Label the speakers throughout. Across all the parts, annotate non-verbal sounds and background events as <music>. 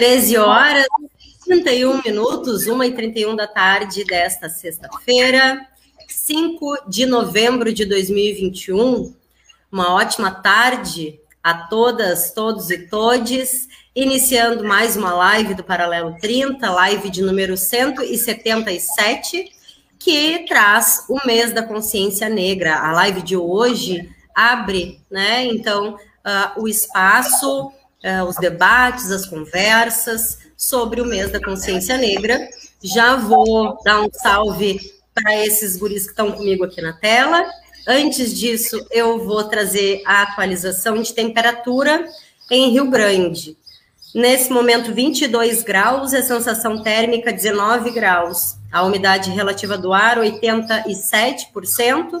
Speaker 1: Treze horas 31 minutos, 1 e 31 da tarde desta sexta-feira, 5 de novembro de 2021. Uma ótima tarde a todas, todos e todes. Iniciando mais uma live do Paralelo 30, live de número 177, que traz o mês da consciência negra. A live de hoje abre, né, então, uh, o espaço, uh, os debates, as conversas sobre o mês da consciência negra. Já vou dar um salve para esses guris que estão comigo aqui na tela. Antes disso, eu vou trazer a atualização de temperatura em Rio Grande. Nesse momento, 22 graus, a sensação térmica 19 graus. A umidade relativa do ar, 87%.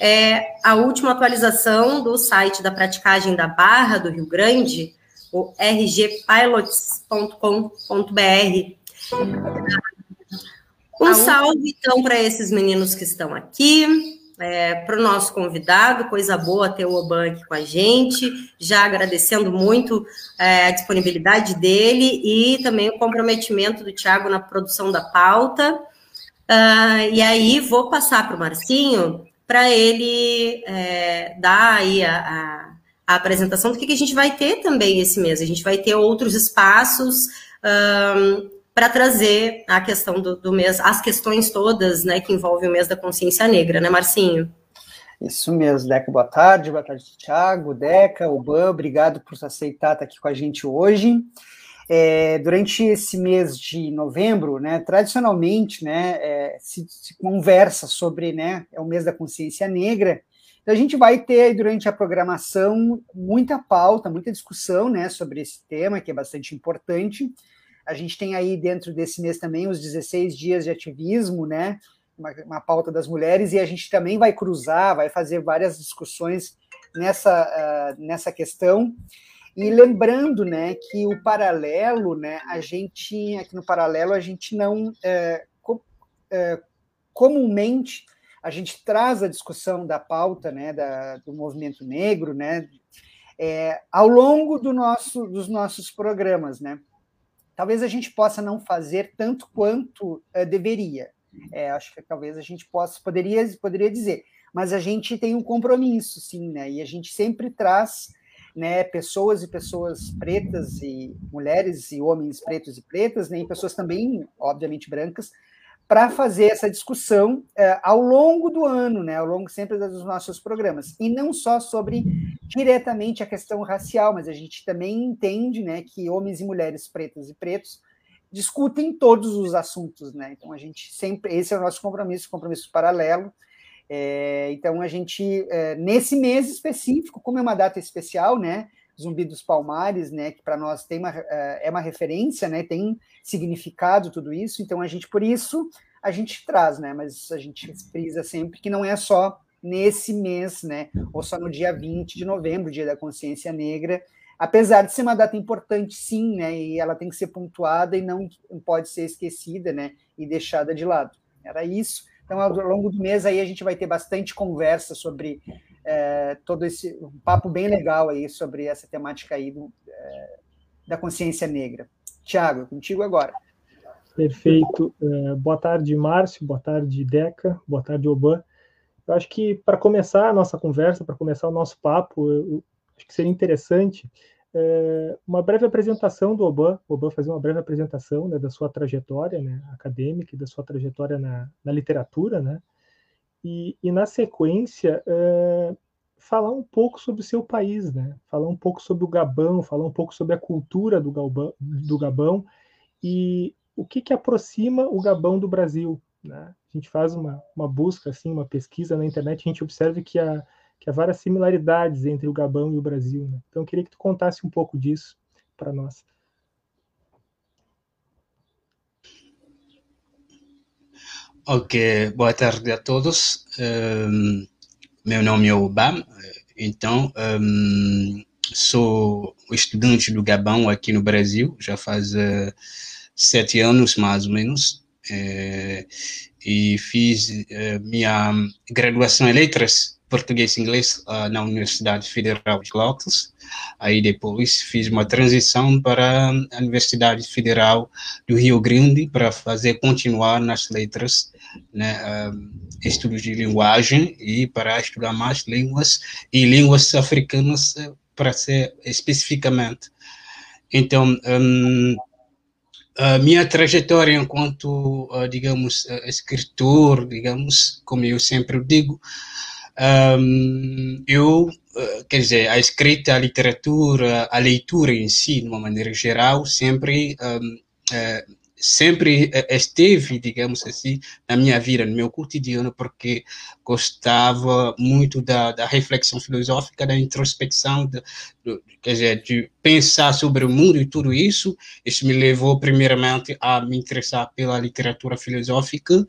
Speaker 1: É a última atualização do site da praticagem da Barra do Rio Grande, o rgpilots.com.br. Um salve, então, para esses meninos que estão aqui é, para o nosso convidado, coisa boa ter o Oban aqui com a gente, já agradecendo muito é, a disponibilidade dele e também o comprometimento do Tiago na produção da pauta. Uh, e aí vou passar para o Marcinho para ele é, dar aí a, a, a, apresentação do que, a gente vai ter também esse mês. A gente vai ter outros espaços. Um, para trazer a questão do, do, mês, as questões todas, né, que envolvem o mês da consciência negra, né, Marcinho?
Speaker 2: Isso mesmo, Deca, boa tarde, boa tarde, Thiago, Deca, Oban, obrigado por aceitar estar aqui com a gente hoje. É, durante esse mês de novembro, né, tradicionalmente, né, é, se, se, conversa sobre, né, é o mês da consciência negra, a gente vai ter durante a programação muita pauta, muita discussão, né, sobre esse tema, que é bastante importante, a gente tem aí dentro desse mês também os 16 dias de ativismo, né? Uma, uma pauta das mulheres, e a gente também vai cruzar, vai fazer várias discussões nessa, uh, nessa questão. E lembrando, né, que o paralelo, né, a gente, aqui no paralelo, a gente não, é, com, é, comumente, a gente traz a discussão da pauta, né, da, do movimento negro, né, é, ao longo do nosso, dos nossos programas, né talvez a gente possa não fazer tanto quanto uh, deveria. É, acho que talvez a gente possa, poderia, poderia dizer, mas a gente tem um compromisso, sim, né? E a gente sempre traz né, pessoas e pessoas pretas e mulheres e homens pretos e pretas, né, e pessoas também, obviamente, brancas, para fazer essa discussão é, ao longo do ano, né, ao longo sempre dos nossos programas, e não só sobre diretamente a questão racial, mas a gente também entende, né, que homens e mulheres pretas e pretos discutem todos os assuntos, né, então a gente sempre, esse é o nosso compromisso, compromisso paralelo, é, então a gente, é, nesse mês específico, como é uma data especial, né, Zumbi dos Palmares, né, que para nós tem uma, é, é uma referência, né, tem significado tudo isso, então a gente, por isso, a gente traz, né, mas a gente frisa sempre que não é só nesse mês, né, ou só no dia 20 de novembro, dia da consciência negra, apesar de ser uma data importante, sim, né, e ela tem que ser pontuada e não pode ser esquecida, né, e deixada de lado. Era isso. Então, ao longo do mês aí a gente vai ter bastante conversa sobre é, todo esse um papo bem legal aí sobre essa temática aí do, é, da consciência negra. Tiago, contigo agora.
Speaker 3: Perfeito. É, boa tarde, Márcio. Boa tarde, Deca. Boa tarde, Oban. Eu acho que para começar a nossa conversa, para começar o nosso papo, eu, acho que seria interessante é, uma breve apresentação do Oban. O Oban fazer uma breve apresentação né, da sua trajetória né, acadêmica e da sua trajetória na, na literatura, né? E, e na sequência é, falar um pouco sobre o seu país, né? Falar um pouco sobre o Gabão, falar um pouco sobre a cultura do Gabão, do Gabão e o que, que aproxima o Gabão do Brasil. Né? A gente faz uma, uma busca, assim, uma pesquisa na internet, a gente observa que há, que há várias similaridades entre o Gabão e o Brasil. Né? Então, eu queria que tu contasse um pouco disso para nós.
Speaker 4: Ok, boa tarde a todos. Um, meu nome é Obama, então um, sou estudante do Gabão aqui no Brasil, já faz uh, sete anos mais ou menos. Uh, e fiz uh, minha graduação em letras português e inglês uh, na Universidade Federal de Pelotas. Aí depois fiz uma transição para a Universidade Federal do Rio Grande para fazer continuar nas letras, né, uh, estudos de linguagem e para estudar mais línguas e línguas africanas para ser especificamente. Então, um, a minha trajetória enquanto, digamos, uh, escritor, digamos, como eu sempre digo, um, eu, uh, quer dizer, a escrita, a literatura, a leitura em si, de uma maneira geral, sempre um, sempre esteve, digamos assim, na minha vida, no meu cotidiano, porque gostava muito da, da reflexão filosófica, da introspecção, de, de, quer dizer, de pensar sobre o mundo e tudo isso. Isso me levou, primeiramente, a me interessar pela literatura filosófica,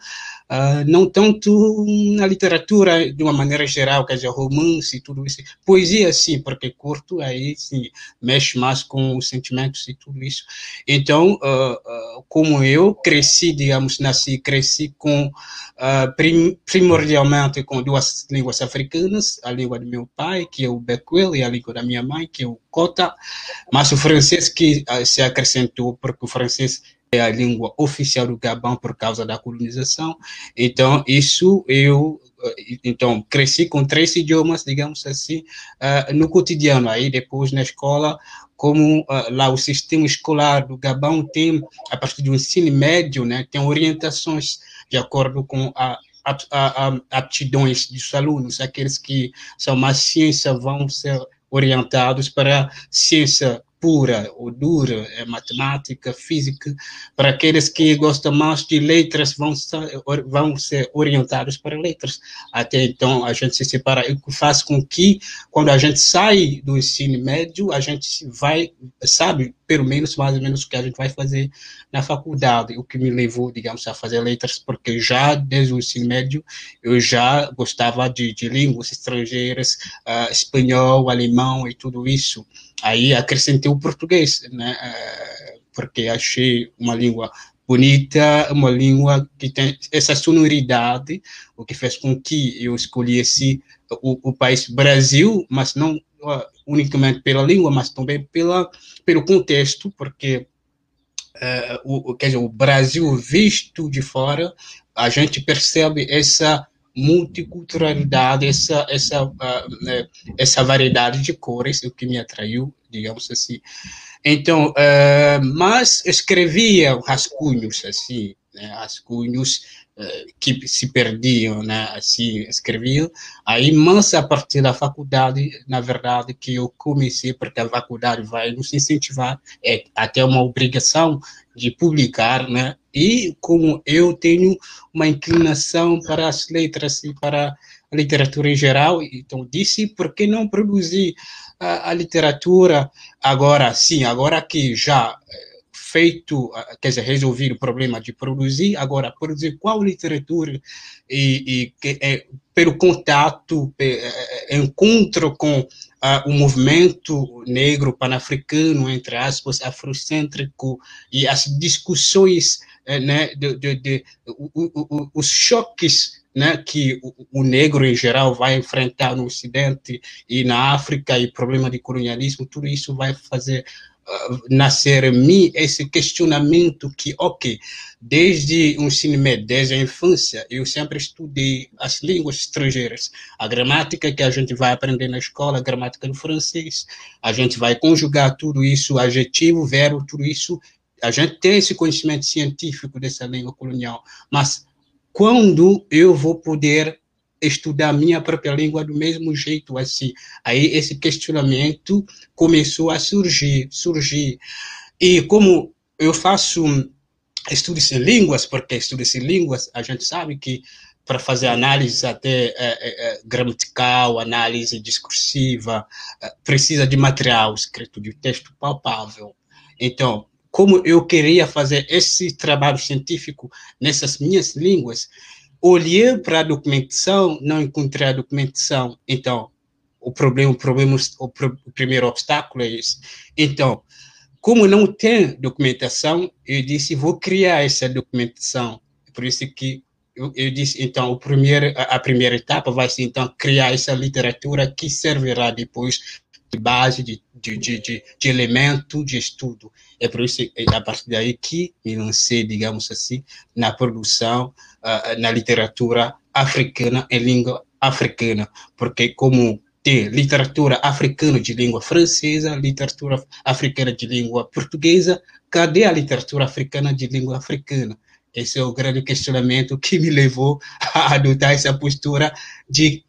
Speaker 4: uh, não tanto na literatura de uma maneira geral, quer dizer, romance e tudo isso. Poesia, sim, porque curto, aí sim, mexe mais com os sentimentos e tudo isso. Então, uh, uh, como eu cresci, digamos, nasci, cresci com, prim primordialmente com duas línguas africanas, a língua do meu pai, que é o Bekwel, e a língua da minha mãe, que é o Kota, mas o francês que se acrescentou, porque o francês é a língua oficial do Gabão por causa da colonização. Então, isso eu então cresci com três idiomas, digamos assim, uh, no cotidiano. Aí depois na escola, como uh, lá o sistema escolar do Gabão tem a partir do ensino médio, né, tem orientações de acordo com a aptidões dos alunos, aqueles que são mais ciência vão ser orientados para ciência pura ou dura, é matemática, física. Para aqueles que gostam mais de letras, vão vão ser orientados para letras. Até então, a gente se separa, o que faz com que, quando a gente sai do ensino médio, a gente vai, sabe, pelo menos, mais ou menos, o que a gente vai fazer na faculdade, o que me levou, digamos, a fazer letras, porque já desde o ensino médio eu já gostava de, de línguas estrangeiras, uh, espanhol, alemão e tudo isso. Aí acrescentei o português, né? Uh, porque achei uma língua bonita, uma língua que tem essa sonoridade, o que fez com que eu escolhesse o, o país Brasil, mas não uh, unicamente pela língua, mas também pela, pelo contexto, porque uh, o, quer dizer, o Brasil visto de fora, a gente percebe essa multiculturalidade, essa, essa, uh, essa variedade de cores, o que me atraiu, digamos assim. Então, uh, mas escrevia rascunhos, assim, né, rascunhos que se perdiam, né, assim, escreviam. Aí, mas a partir da faculdade, na verdade, que eu comecei, porque a faculdade vai nos incentivar, é até uma obrigação de publicar, né, e como eu tenho uma inclinação para as letras e para a literatura em geral, então disse, por que não produzir a, a literatura agora, sim, agora que já feito, quer dizer, resolver o problema de produzir, agora produzir qual literatura e, e é, pelo contato, é, encontro com uh, o movimento negro panafricano, entre aspas, afrocêntrico e as discussões, né, de, de, de, os choques né, que o, o, negro em geral vai enfrentar no Ocidente e na África e problema de colonialismo, tudo isso vai fazer nascer em mim esse questionamento que, ok, desde o ensino médio, desde a infância, eu sempre estudei as línguas estrangeiras, a gramática que a gente vai aprender na escola, a gramática no francês, a gente vai conjugar tudo isso, adjetivo, verbo, tudo isso, a gente tem esse conhecimento científico dessa língua colonial, mas quando eu vou poder estudar minha própria língua do mesmo jeito assim. Aí esse questionamento começou a surgir, surgir. E como eu faço estudos em línguas, porque estudos em línguas, a gente sabe que para fazer análise até é, é, é gramatical, análise discursiva, é, precisa de material escrito, de texto palpável. Então, como eu queria fazer esse trabalho científico nessas minhas línguas, olhei para a documentação, não encontrei a documentação. Então, o problema, o problema, o, o primeiro obstáculo é esse. Então, como não tem documentação, eu disse, vou criar essa documentação. Por isso que eu, disse, então, o primeiro, a, a primeira etapa vai ser, então, criar essa literatura que servirá depois de base, de, de, de, de, elemento de estudo. É por isso, é a partir daí que me lancei, digamos assim, na produção, uh, na literatura africana em língua africana, porque como tem literatura africana de língua francesa, literatura africana de língua portuguesa, cadê a literatura africana de língua africana? Esse é o grande questionamento que me levou a adotar essa postura de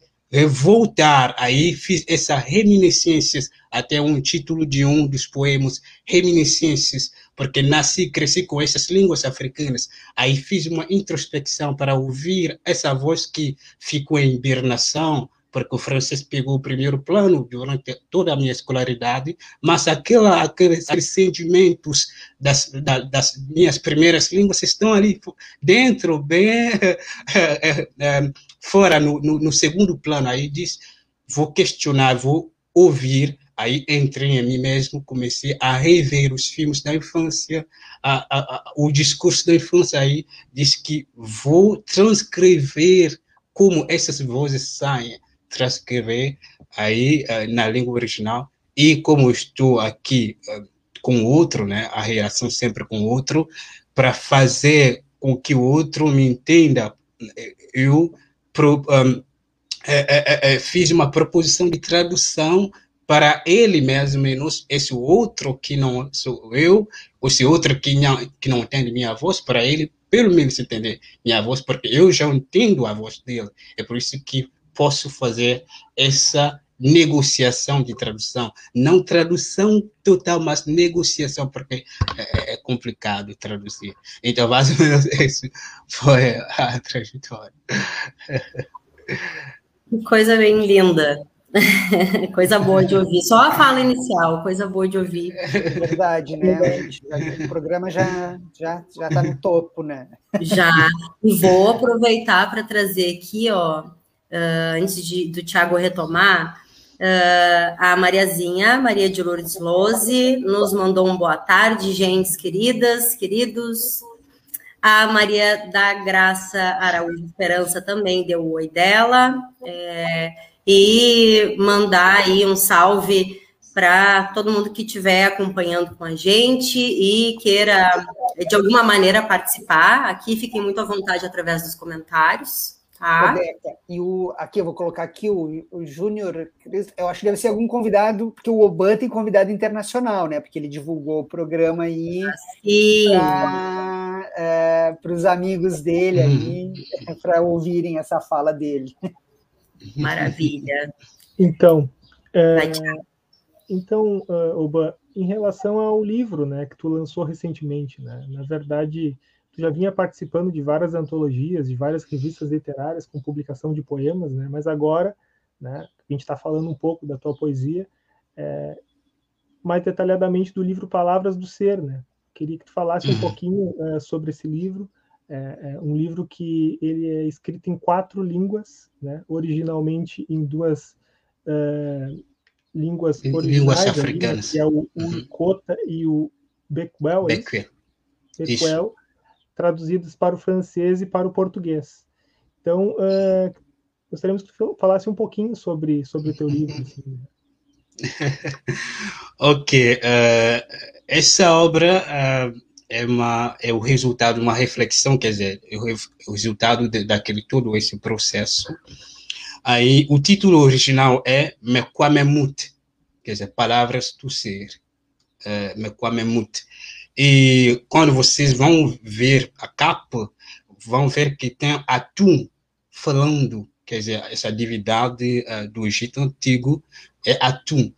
Speaker 4: voltar. Aí fiz essa reminiscências, até um título de um dos poemas, Reminiscências, porque nasci, cresci com essas línguas africanas. Aí fiz uma introspecção para ouvir essa voz que ficou em hibernação, porque o francês pegou o primeiro plano durante toda a minha escolaridade, mas aquela, aqueles, sentimentos das, das minhas primeiras línguas estão ali dentro, bem é, <laughs> é, fora, no, no, no, segundo plano. Aí diz, vou questionar, vou ouvir. Aí entrei em mim mesmo, comecei a rever os filmes da infância, a, a, a, o discurso da infância. Aí diz que vou transcrever como essas vozes saem transcrever aí uh, na língua original e como estou aqui uh, com outro, né, a reação sempre com outro, para fazer com que o outro me entenda, eu pro, um, é, é, é, fiz uma proposição de tradução para ele mesmo, menos esse outro que não sou eu, esse outro que não, que não entende minha voz, para ele pelo menos entender minha voz, porque eu já entendo a voz dele. É por isso que posso fazer essa negociação de tradução, não tradução total, mas negociação, porque é, é complicado traduzir. Então, mais ou menos <laughs> isso foi a trajetória.
Speaker 1: Coisa bem linda. <laughs> coisa boa de ouvir. Só a fala inicial, coisa boa de ouvir.
Speaker 2: Verdade, né? <laughs> O programa já já já está no topo, né?
Speaker 1: Já. E vou aproveitar para trazer aqui, ó, uh, antes de, do Tiago retomar, uh, a Mariazinha, Maria de Lourdes Lose, nos mandou um boa tarde, gentes queridas, queridos. A Maria da Graça Araújo Esperança também deu o oi dela. É, e mandar aí um salve para todo mundo que estiver acompanhando com a gente e queira, de alguma maneira, participar. Aqui fiquem muito à vontade através dos comentários. Tá.
Speaker 2: E o, aqui eu vou colocar aqui o, o Júnior, eu acho que deve ser algum convidado, porque o Oban tem convidado internacional, né? Porque ele divulgou o programa aí para é, os amigos dele aí, para ouvirem essa fala dele.
Speaker 1: Maravilha.
Speaker 3: Então, é, então, uh, Oban, em relação ao livro, né, que tu lançou recentemente, né? Na verdade, tu já vinha participando de várias antologias, de várias revistas literárias com publicação de poemas, né? Mas agora, né, a gente está falando um pouco da tua poesia, é, mais detalhadamente do livro Palavras do Ser, né? Queria que tu falasse um uhum. pouquinho é, sobre esse livro. É, é, um livro que ele é escrito em quatro línguas, né? Originalmente em duas é, línguas originais,
Speaker 4: línguas africanas, ali,
Speaker 3: que é o, o uhum. e o Becquel.
Speaker 4: Becquel.
Speaker 3: Becquel traduzidas para o francês e para o português. Então, uh, gostaríamos que tu falasse um pouquinho sobre, sobre o teu livro. Assim. <laughs>
Speaker 4: ok. Uh, essa obra uh, é, uma, é o resultado de uma reflexão, quer dizer, é o resultado de, daquele todo esse processo. Aí, o título original é Mekwamemut, quer dizer, Palavras do Ser. Uh, Mekwamemut. E quando vocês vão ver a capa, vão ver que tem atum falando, quer dizer, essa divindade uh, do Egito Antigo é atum.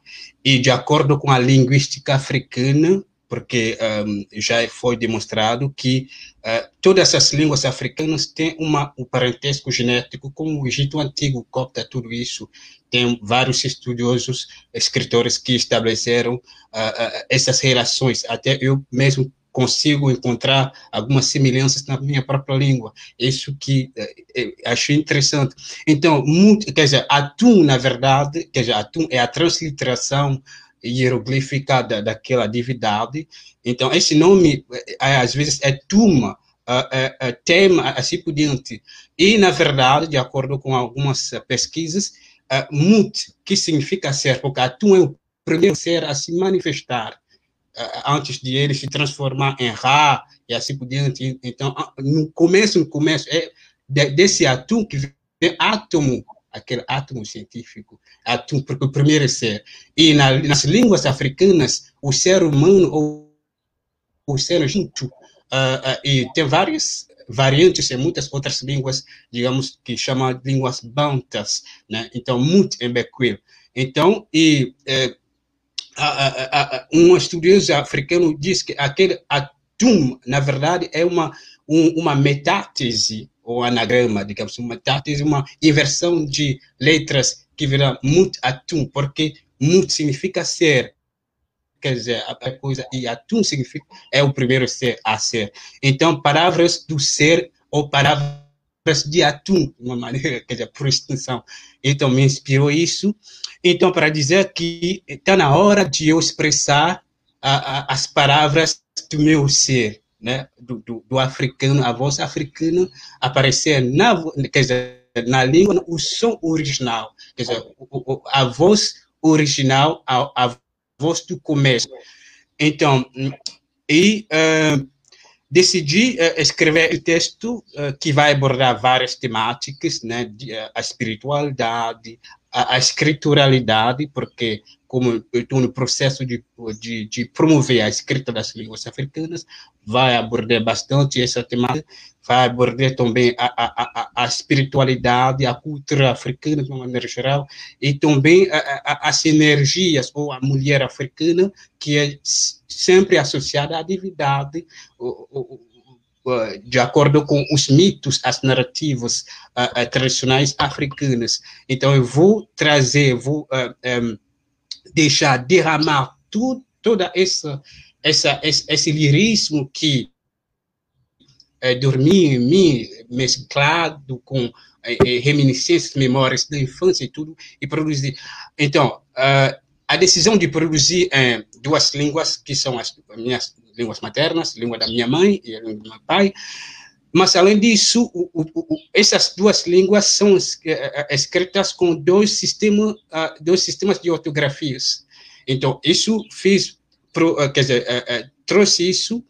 Speaker 4: E de acordo com a linguística africana, porque um, já foi demonstrado que uh, todas essas línguas africanas têm uma, um parentesco genético com o Egito Antigo, copta tudo isso. Tem vários estudiosos, escritores que estabeleceram uh, uh, essas relações. Até eu mesmo consigo encontrar algumas semelhanças na minha própria língua. Isso que uh, achei interessante. Então, muito, quer dizer, atum, na verdade, quer dizer, atum é a transliteração hieroglífica da, daquela divindade. Então, esse nome, é, às vezes, é Tuma, uh, uh, tema, assim por diante. E, na verdade, de acordo com algumas pesquisas, uh, mut, que significa ser, porque Atum é o primeiro ser a se manifestar antes de ele se transformar em Ra e assim por diante. Então, no começo, no começo, é desse Atum que vem átomo, aquele átomo científico, atum, porque o primeiro ser. E na, nas línguas africanas, o ser humano ou o ser junto Uh, uh, e tem várias variantes em muitas outras línguas, digamos, que chamam línguas bantas, né? Então, muito em Bequil. Então, e eh, um estudioso africano diz que aquele atum, na verdade, é uma, um, uma metátese, ou anagrama, digamos, uma metátese, uma inversão de letras que vira mut atum, porque mut significa ser, quer dizer, a coisa, e atum significa, é o primeiro ser a ser. Então, palavras do ser ou palavras de atum, de uma maneira, quer dizer, por extensão. Então, me inspirou isso. Então, para dizer que está na hora de eu expressar a, a, as palavras do meu ser, né? Do, do, do, africano, a voz africana aparecer na, quer dizer, na língua, o som original, quer dizer, a voz original, a, a voz do começo. Então, e uh, decidi uh, escrever o texto uh, que vai abordar várias temáticas, né, de, a espiritualidade, a, a escrituralidade, porque como eu estou no processo de, de, de, promover a escrita das línguas africanas, vai abordar bastante essa temática, vai abordar também a, a, a, espiritualidade, a cultura africana de uma maneira geral, e também as energias, ou a mulher africana, que é sempre associada à divindade, de acordo com os mitos, as narrativas uh, tradicionais africanas. Então, eu vou trazer, vou uh, um, deixar derramar tudo, toda essa, essa, esse, esse lirismo que é, dormia em mim, mesclado com é, reminiscências, memórias da infância e tudo, e produzir. Então, uh, a decisão de produzir duas línguas, que são as minhas línguas maternas, língua da minha mãe e a língua do meu pai, mas, além disso, o, o, o, essas duas línguas são escritas com dois, sistema, uh, dois sistemas de ortografias. Então, isso fez, uh, quer dizer, uh, trouxe isso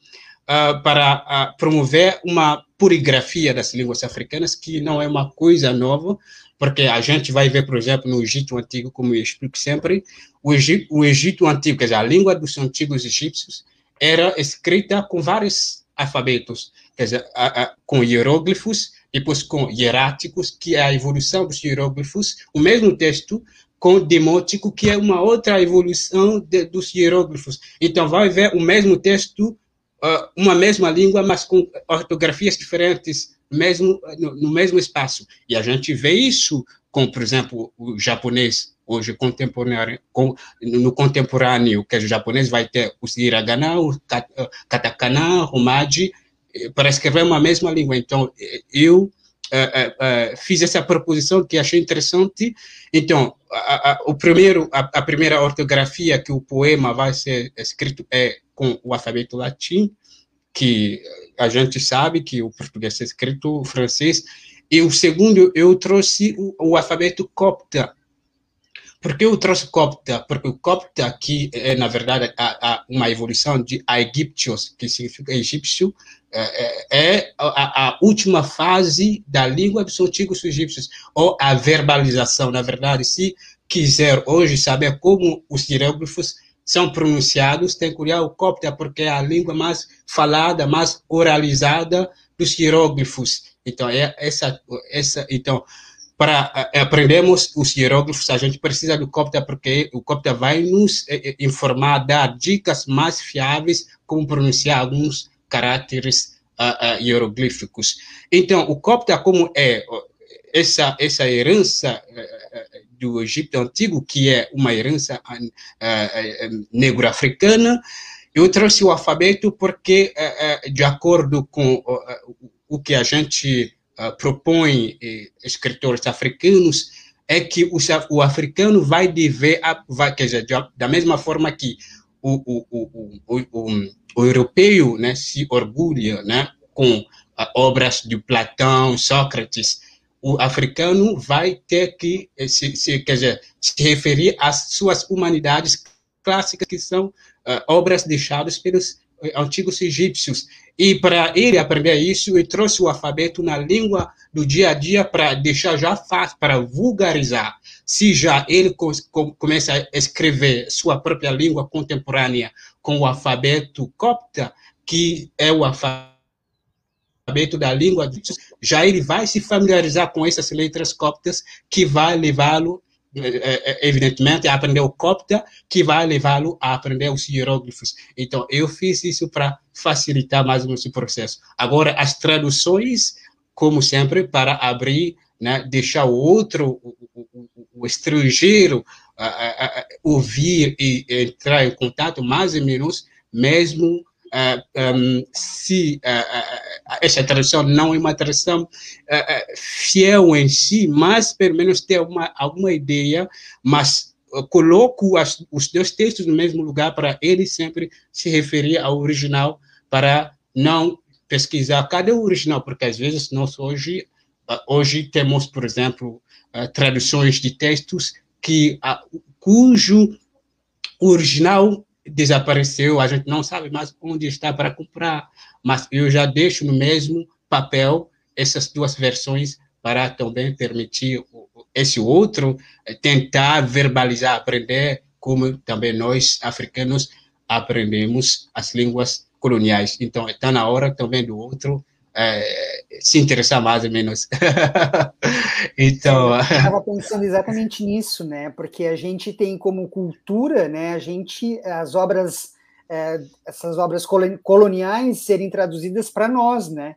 Speaker 4: para promover uma poligrafia das línguas africanas, que não é uma coisa nova, porque a gente vai ver, por exemplo, no Egito Antigo, como eu explico sempre, o Egito, o Egito Antigo, quer dizer, a língua dos antigos egípcios, era escrita com vários alfabetos quer dizer, a, a, com hieróglifos, depois com hieráticos, que é a evolução dos hieróglifos, o mesmo texto com demótico, que é uma outra evolução de, dos hieróglifos. Então, vai ver o mesmo texto, uh, uma mesma língua, mas com ortografias diferentes, mesmo no, no, mesmo espaço. E a gente vê isso com, por exemplo, o japonês hoje contemporâneo, no contemporâneo, que o japonês vai ter o hiragana, o katakana, o maji, para escrever uma mesma língua. Então, eu uh, uh, fiz essa proposição que achei interessante. Então, a, a, o primeiro, a, a, primeira ortografia que o poema vai ser escrito é com o alfabeto latim, que a gente sabe que o português é escrito francês. E o segundo, eu trouxe o, o alfabeto copta, por que eu trouxe copta? Porque o copta aqui é, na verdade, a, a, uma evolução de aegyptios, que significa egípcio, é, é, é a, a, última fase da língua dos antigos egípcios, ou a verbalização, na verdade, se quiser hoje saber como os hieróglifos são pronunciados, tem que olhar o copta, porque é a língua mais falada, mais oralizada dos hieróglifos. Então, é essa, essa, então, para eh, aprendermos os hieróglifos, a gente precisa do Copta, porque o Copta vai nos eh, eh, informar, dar dicas mais fiáveis como pronunciar alguns caracteres uh, uh, hieroglíficos. Então, o Copta, como é essa, essa herança uh, do Egito Antigo, que é uma herança negro-africana, eu trouxe o alfabeto porque, de acordo com o que a gente uh, propõe eh, escritores africanos é que o, o africano vai dever, vai, quer dizer, da mesma forma que o, o, o, o, o, europeu né, se orgulha né, com, obras de Platão, Sócrates, o africano vai ter que se, se, quer dizer, se referir às suas humanidades clássicas, que são uh, obras deixadas pelos antigos egípcios. E para ele aprender isso, ele trouxe o alfabeto na língua do dia a dia para deixar já fácil, para vulgarizar. Se já ele começa a escrever sua própria língua contemporânea com o alfabeto copta, que é o alfabeto da língua, já ele vai se familiarizar com essas letras coptas que vai levá-lo é, é, evidentemente, aprender o copta, que vai levá-lo a aprender os hieróglifos. Então, eu fiz isso para facilitar mais esse processo. Agora, as traduções, como sempre, para abrir, né, deixar o outro, o, o, o estrangeiro, a, a, a, ouvir e entrar em contato mais ou menos, mesmo um, se uh, essa tradução não é uma tradução fiel em si, mas pelo menos ter uma, alguma ideia, mas coloco as, os dois textos no mesmo lugar para ele sempre se referir ao original, para não pesquisar cadê o original, porque às vezes nós hoje, hoje temos, por exemplo, traduções de textos que, cujo original desapareceu, a gente não sabe mais onde está para comprar, mas eu já deixo no mesmo papel essas duas versões para também permitir esse outro tentar verbalizar, aprender como também nós africanos aprendemos as línguas coloniais. Então, está na hora também do outro é, se interessar mais ou menos. <laughs>
Speaker 2: então. Eu estava <laughs> pensando exatamente nisso, né? Porque a gente tem como cultura, né? A gente, as obras, é, essas obras coloniais serem traduzidas para nós, né?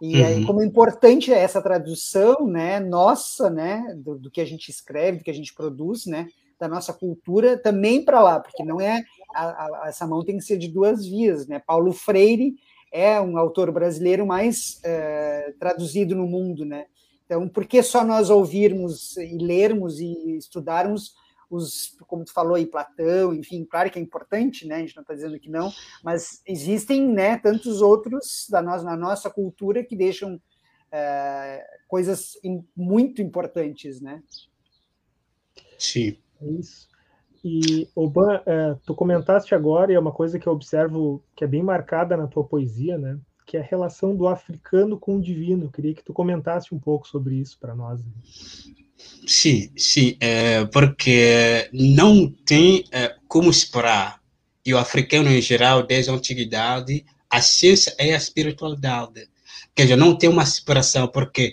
Speaker 2: E uhum. aí, como é importante é essa tradução, né? Nossa, né? Do, do, que a gente escreve, do que a gente produz, né? Da nossa cultura também para lá, porque não é a, a, essa mão tem que ser de duas vias, né? Paulo Freire é um autor brasileiro mais é, traduzido no mundo, né? Então, por que só nós ouvirmos e lermos e estudarmos os, como tu falou aí, Platão, enfim, claro que é importante, né? A gente não está dizendo que não, mas existem, né, tantos outros da nossa, na nossa cultura que deixam é, coisas muito importantes, né?
Speaker 4: Sim.
Speaker 3: É isso. E, Oban, é, tu comentaste agora, e é uma coisa que eu observo que é bem marcada na tua poesia, né? Que é a relação do africano com o divino. Eu queria que tu comentasse um pouco sobre isso para nós.
Speaker 4: Sim, sim, é, porque não tem é, como esperar, e o africano em geral, desde a antiguidade, a ciência é a espiritualidade. Quer dizer, não tem uma separação, porque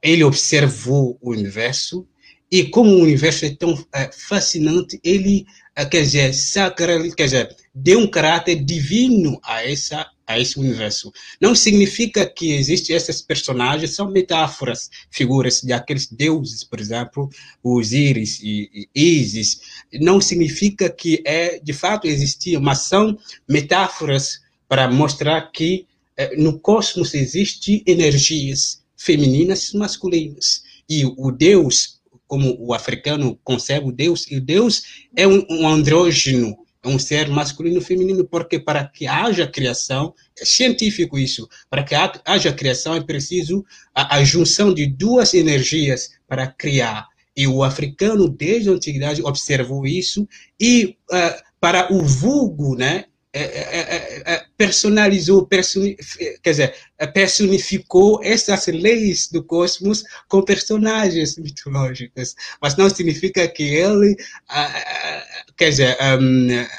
Speaker 4: ele observou o universo, e como o universo é tão é, fascinante, ele, é, quer dizer, sacral, quer dizer, deu um caráter divino a, essa, a esse universo. Não significa que existem esses personagens, são metáforas, figuras de aqueles deuses, por exemplo, Osíris e, e Isis. Não significa que é, de fato existiam, mas são metáforas para mostrar que é, no cosmos existem energias femininas e masculinas. E o Deus como o africano concebe o Deus, e o Deus é um, um andrógeno, é um ser masculino e feminino, porque para que haja criação, é científico isso, para que haja criação é preciso a, a junção de duas energias para criar. E o africano, desde a antiguidade, observou isso, e uh, para o vulgo, né, personalizou, personi, quer dizer, personificou essas leis do cosmos com personagens <laughs> mitológicos, mas não significa que ele, quer dizer,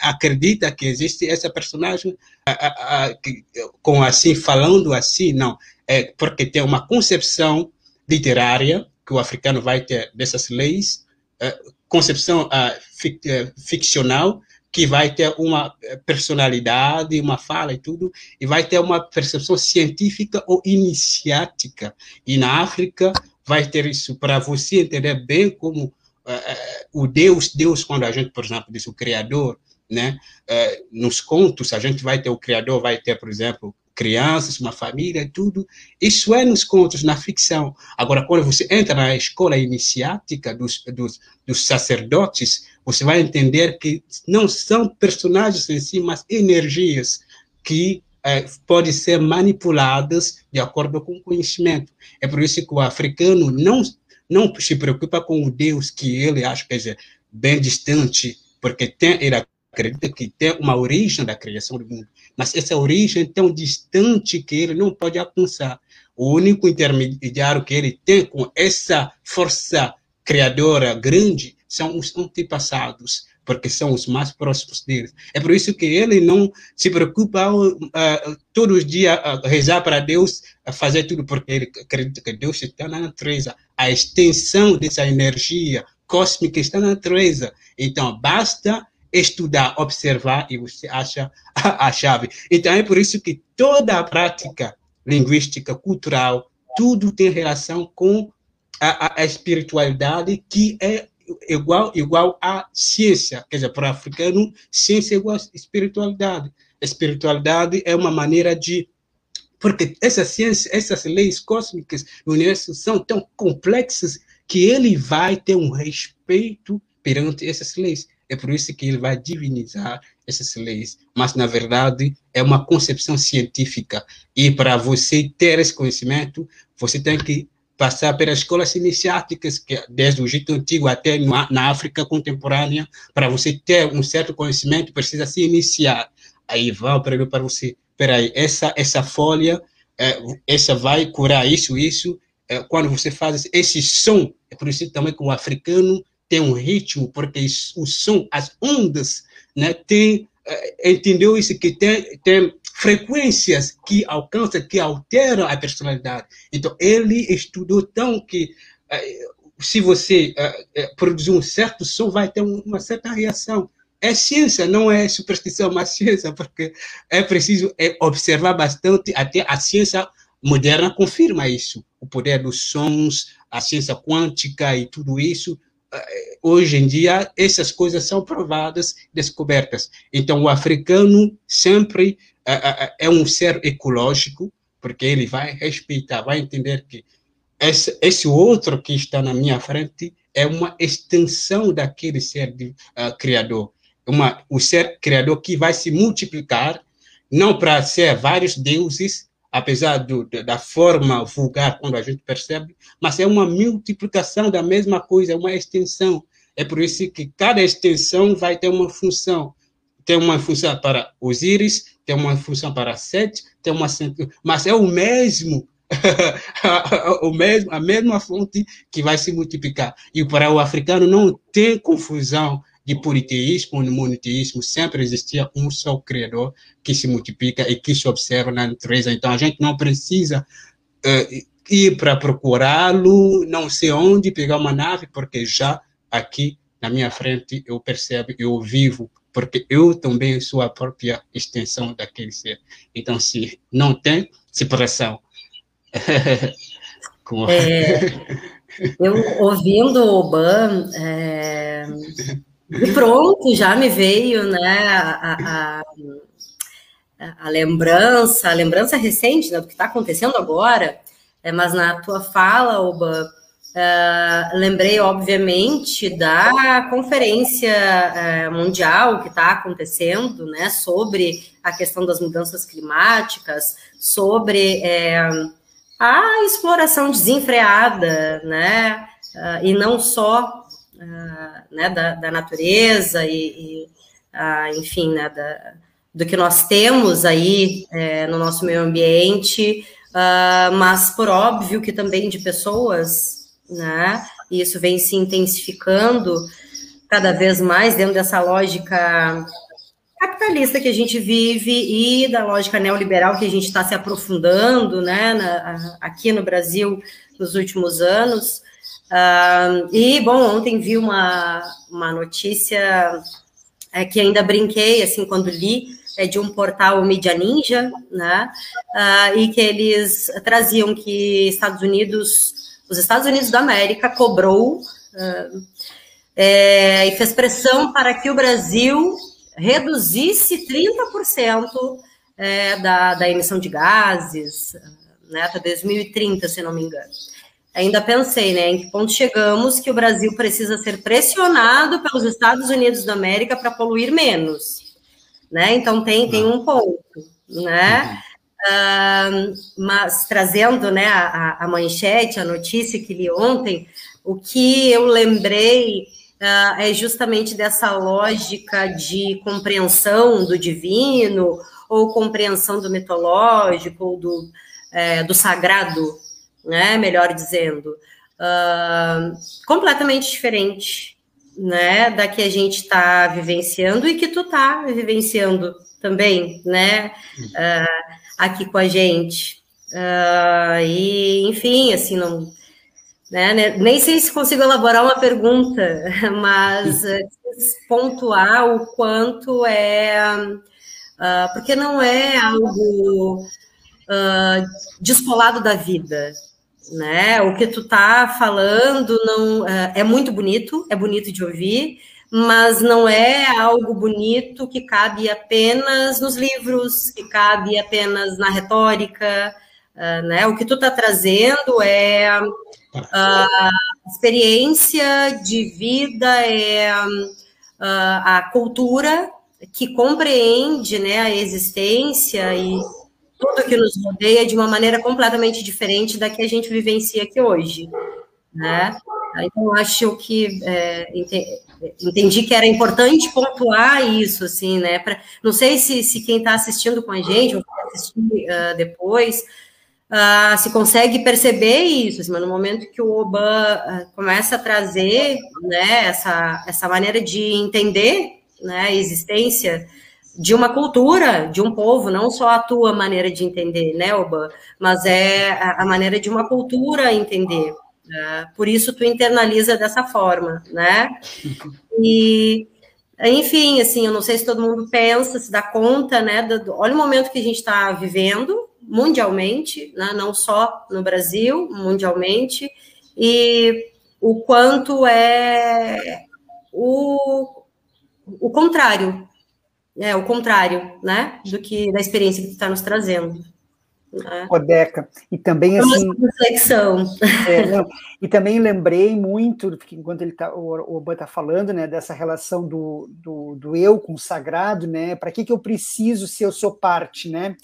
Speaker 4: acredita que existe essa personagem com assim, falando assim, não, é porque tem uma concepção literária que o africano vai ter dessas leis, concepção ficcional, que vai ter uma eh, personalidade, uma fala e tudo, e vai ter uma percepção científica ou iniciática. E na África vai ter isso para você entender bem como uh, o Deus, Deus quando a gente, por exemplo, diz o Criador, né? Uh, nos contos a gente vai ter o Criador, vai ter, por exemplo, crianças, uma família, tudo. Isso é nos contos, na ficção. Agora, quando você entra na escola iniciática dos, dos, dos sacerdotes, você vai entender que não são personagens em si, mas energias que é, podem ser manipuladas de acordo com o conhecimento. É por isso que o africano não, não se preocupa com o Deus que ele acha que é bem distante, porque tem, ele acredita que tem uma origem da criação do mundo, mas essa origem é tão distante que ele não pode alcançar. O único intermediário que ele tem com essa força criadora grande são os antepassados, porque são os mais próximos deles. É por isso que ele não se preocupa uh, todos os dias uh, rezar para Deus, uh, fazer tudo, porque ele acredita que Deus está na natureza. A extensão dessa energia cósmica está na natureza. Então, basta estudar, observar e você acha a, a chave. Então, é por isso que toda a prática linguística, cultural, tudo tem relação com a, a espiritualidade que é igual, igual à ciência. Quer dizer, para africano, ciência é igual à espiritualidade. espiritualidade é uma maneira de. Porque essa ciência, essas leis cósmicas do universo são tão complexas que ele vai ter um respeito perante essas leis. É por isso que ele vai divinizar essas leis. Mas, na verdade, é uma concepção científica. E para você ter esse conhecimento, você tem que passar pelas escolas iniciáticas, que desde o Egito Antigo até na África contemporânea, para você ter um certo conhecimento, precisa se iniciar. Aí vai para para você, peraí, essa, essa folha, é, essa vai curar isso, isso. É, quando você faz esse som, é por isso também que o africano tem um ritmo, porque o som, as ondas, né, tem, é, entendeu isso, que tem, tem frequências que alcançam, que alteram a personalidade. Então, ele estudou tão que eh, se você eh, eh, produzir um certo som, vai ter uma certa reação. É ciência, não é superstição, mas <laughs> ciência, porque é preciso observar bastante, até a ciência moderna confirma isso. O poder dos sons, a ciência quântica e tudo isso, hoje em dia, essas coisas são provadas, descobertas. Então, o africano sempre é, um ser ecológico, porque ele vai respeitar, vai entender que esse, esse outro que está na minha frente é uma extensão daquele ser de, uh, criador. Uma, o ser criador que vai se multiplicar, não para ser vários deuses, apesar do, da forma vulgar quando a gente percebe, mas é uma multiplicação da mesma coisa, é uma extensão. É por isso que cada extensão vai ter uma função. Tem uma função para Osíris, tem uma função para sete, tem uma mas é o mesmo <laughs> o mesmo a mesma fonte que vai se multiplicar. E para o africano não tem confusão de politeísmo ou monoteísmo, sempre existia um só criador que se multiplica e que se observa na natureza. Então a gente não precisa uh, ir para procurá-lo, não sei onde, pegar uma nave, porque já aqui na minha frente eu percebo, eu vivo porque eu também sou a própria extensão daquele ser. Então, se não tem separação. <laughs>
Speaker 1: Como... é, eu ouvindo o Ban, é, e pronto, já me veio né, a, a, a lembrança, a lembrança recente né, do que está acontecendo agora, é, mas na tua fala, Oban, Uh, lembrei, obviamente, da conferência uh, mundial que está acontecendo, né, sobre a questão das mudanças climáticas, sobre é, a exploração desenfreada, né, uh, e não só né, da, da, natureza e, e enfim, né, da, do que nós temos aí é, no nosso meio ambiente, mas por óbvio que também de pessoas né? E isso vem se intensificando cada vez mais dentro dessa lógica capitalista que a gente vive e da lógica neoliberal que a gente está se aprofundando, né, na, aqui no Brasil nos últimos anos. Uh, e, bom, ontem vi uma, uma notícia é, que ainda brinquei, assim, quando li, é de um portal Media Ninja, né, uh, e que eles traziam que Estados Unidos os Estados Unidos da América cobrou uh, é, e fez pressão para que o Brasil reduzisse 30% é, da, da emissão de gases né, até 2030, se não me engano. Ainda pensei, né, em que ponto chegamos que o Brasil precisa ser pressionado pelos Estados Unidos da América para poluir menos, né? Então tem, tem um ponto, né? Mas trazendo né, a, a, manchete, a notícia que li ontem, o que eu lembrei uh, é justamente dessa lógica de compreensão do divino, ou compreensão do mitológico, ou do, é, do sagrado, né, melhor dizendo, uh, completamente diferente né, da que a gente está vivenciando e que tu está vivenciando também, né, uh, aqui com a gente. Uh, e, enfim, assim, não, né, né, nem sei se consigo elaborar uma pergunta, <laughs> mas uh, pontuar o quanto é, uh, porque não é algo descolado da vida, né? O que tu tá falando não é, é muito bonito, é bonito de ouvir, mas não é algo bonito que cabe apenas nos livros, que cabe apenas na retórica, uh, né? O que tu tá trazendo é a experiência de vida, é a cultura que compreende, né, a existência e tudo que nos rodeia de uma maneira completamente diferente da que a gente vivencia aqui hoje, né? Então, acho que é, entendi que era importante pontuar isso, assim, né? Pra, não sei se, se quem está assistindo com a gente, ou vai assistir uh, depois, uh, se consegue perceber isso, assim, mas no momento que o Oban uh, começa a trazer né, essa, essa maneira de entender né, a existência de uma cultura, de um povo, não só a tua maneira de entender, né, Oba, mas é a, a maneira de uma cultura entender. Né? Por isso tu internaliza dessa forma, né? E enfim, assim, eu não sei se todo mundo pensa, se dá conta, né? Do, olha o momento que a gente está vivendo mundialmente, né, não só no Brasil, mundialmente, e o quanto é o, o contrário é o contrário, né, do que da experiência que tu está nos trazendo.
Speaker 2: Né? Odeca. E também assim.
Speaker 1: reflexão.
Speaker 2: É, não, e também lembrei muito, enquanto ele tá, o Oban está falando, né, dessa relação do, do, do, eu com o sagrado, né? Para que, que eu preciso se eu sou parte, né?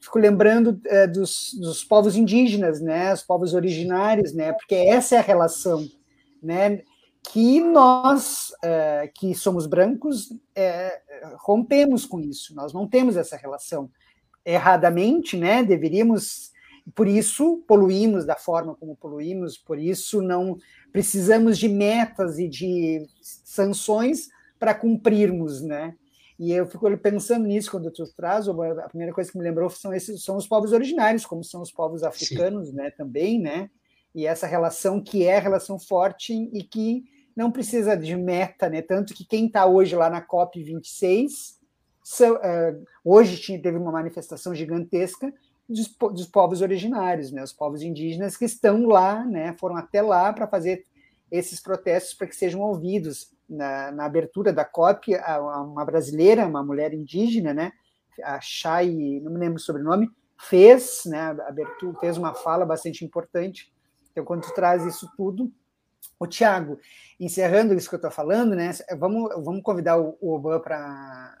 Speaker 2: Fico lembrando é, dos, dos povos indígenas, né? Os povos originários, né? Porque essa é a relação, né? que nós, é, que somos brancos, é, rompemos com isso, nós não temos essa relação. Erradamente, né, deveríamos, por isso poluímos da forma como poluímos, por isso não precisamos de metas e de sanções para cumprirmos, né? E eu fico pensando nisso quando tu traz, a primeira coisa que me lembrou são esses são os povos originários, como são os povos africanos, Sim. né, também, né? E essa relação que é relação forte e que não precisa de meta, né? Tanto que quem está hoje lá na COP 26, são, uh, hoje tinha, teve uma manifestação gigantesca dos, dos, povos originários, né? Os povos indígenas que estão lá, né? Foram até lá para fazer esses protestos para que sejam ouvidos. Na, na abertura da COP, uma brasileira, uma mulher indígena, né? A Chay, não me lembro o sobrenome, fez, né? Abertura, fez uma fala bastante importante. Então, quando tu traz isso tudo, o Tiago, encerrando isso que eu estou falando, né? Vamos, vamos convidar o, o Oban para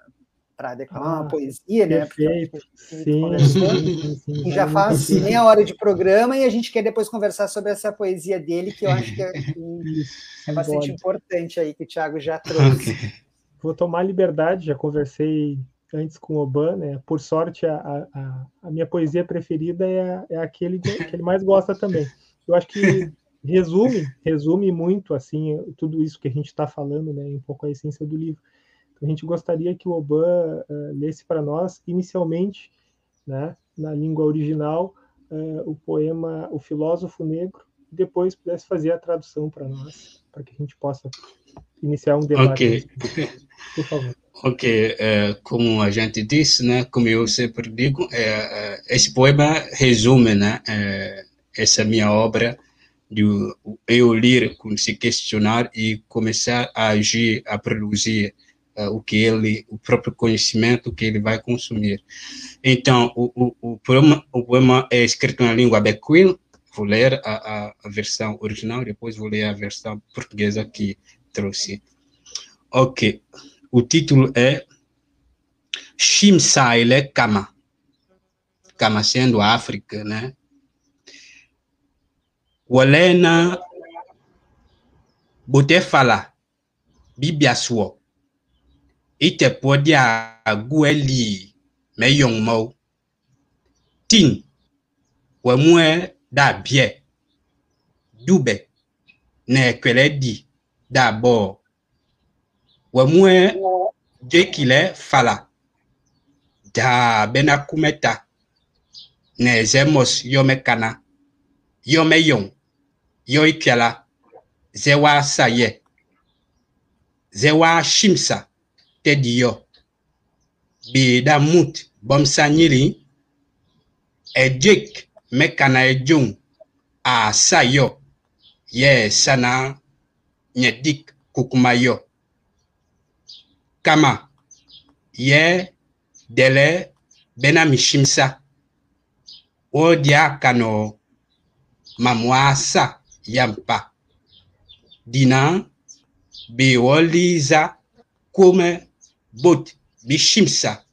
Speaker 2: para declamar ah, uma poesia,
Speaker 3: né? Perfeito. Sim,
Speaker 2: sim, sim, já faz meia hora de programa e a gente quer depois conversar sobre essa poesia dele, que eu acho que é, <laughs> é bastante importante aí, que o Thiago já trouxe. Okay.
Speaker 3: Vou tomar liberdade, já conversei antes com o Oban, né? Por sorte, a, a, a minha poesia preferida é, é aquele que ele mais gosta também. Eu acho que resume, resume muito assim tudo isso que a gente está falando, né, um pouco a essência do livro. A gente gostaria que o Oban uh, lesse para nós, inicialmente, né, na língua original, uh, o poema O Filósofo Negro, e depois pudesse fazer a tradução para nós, para que a gente possa iniciar um debate.
Speaker 4: Ok. Por favor. Ok, uh, como a gente disse, né, como eu sempre digo, esse poema resume, né, essa minha obra de eu ler, se questionar e começar a agir, a produzir o que ele, o próprio conhecimento que ele vai consumir. Então, o, o, o, poema, o poema é escrito na língua bequil, vou ler a, a, a, versão original, depois vou ler a versão portuguesa que trouxe. Ok, o título é Shimsaile Kama, como sendo África, né? Olena Í tɛ pɔ́ ɗyâa gúɛ́ lii mɛ́ yɔŋ mɔ́. Tîn wɛ mwɛ́ɛ ɗaa byɛ̂, dúɓɛ nɛ kwɛlɛ ɗi ɗaa ɓɔɔ́, wɛ mwɛ́ɛ jekilɛ fala. Daa ɓɛ́ ná kú mɛ́ tá nɛ zɛ́ mɔs yɔ́ mɛ́ kaná, yɔ́ mɛ́ yɔŋ, yɔ́ ípyala zɛ́ wáa sayɛ̂, zɛ́ wáa címsa tedi yo bi da mut bomsa nyiri ejek mekana ejung a sayo ye sana nyedik kukuma yo. Kama ye dele bena mishimsa. O dia kano mamwasa yampa. Dina bi woliza bot bishimsa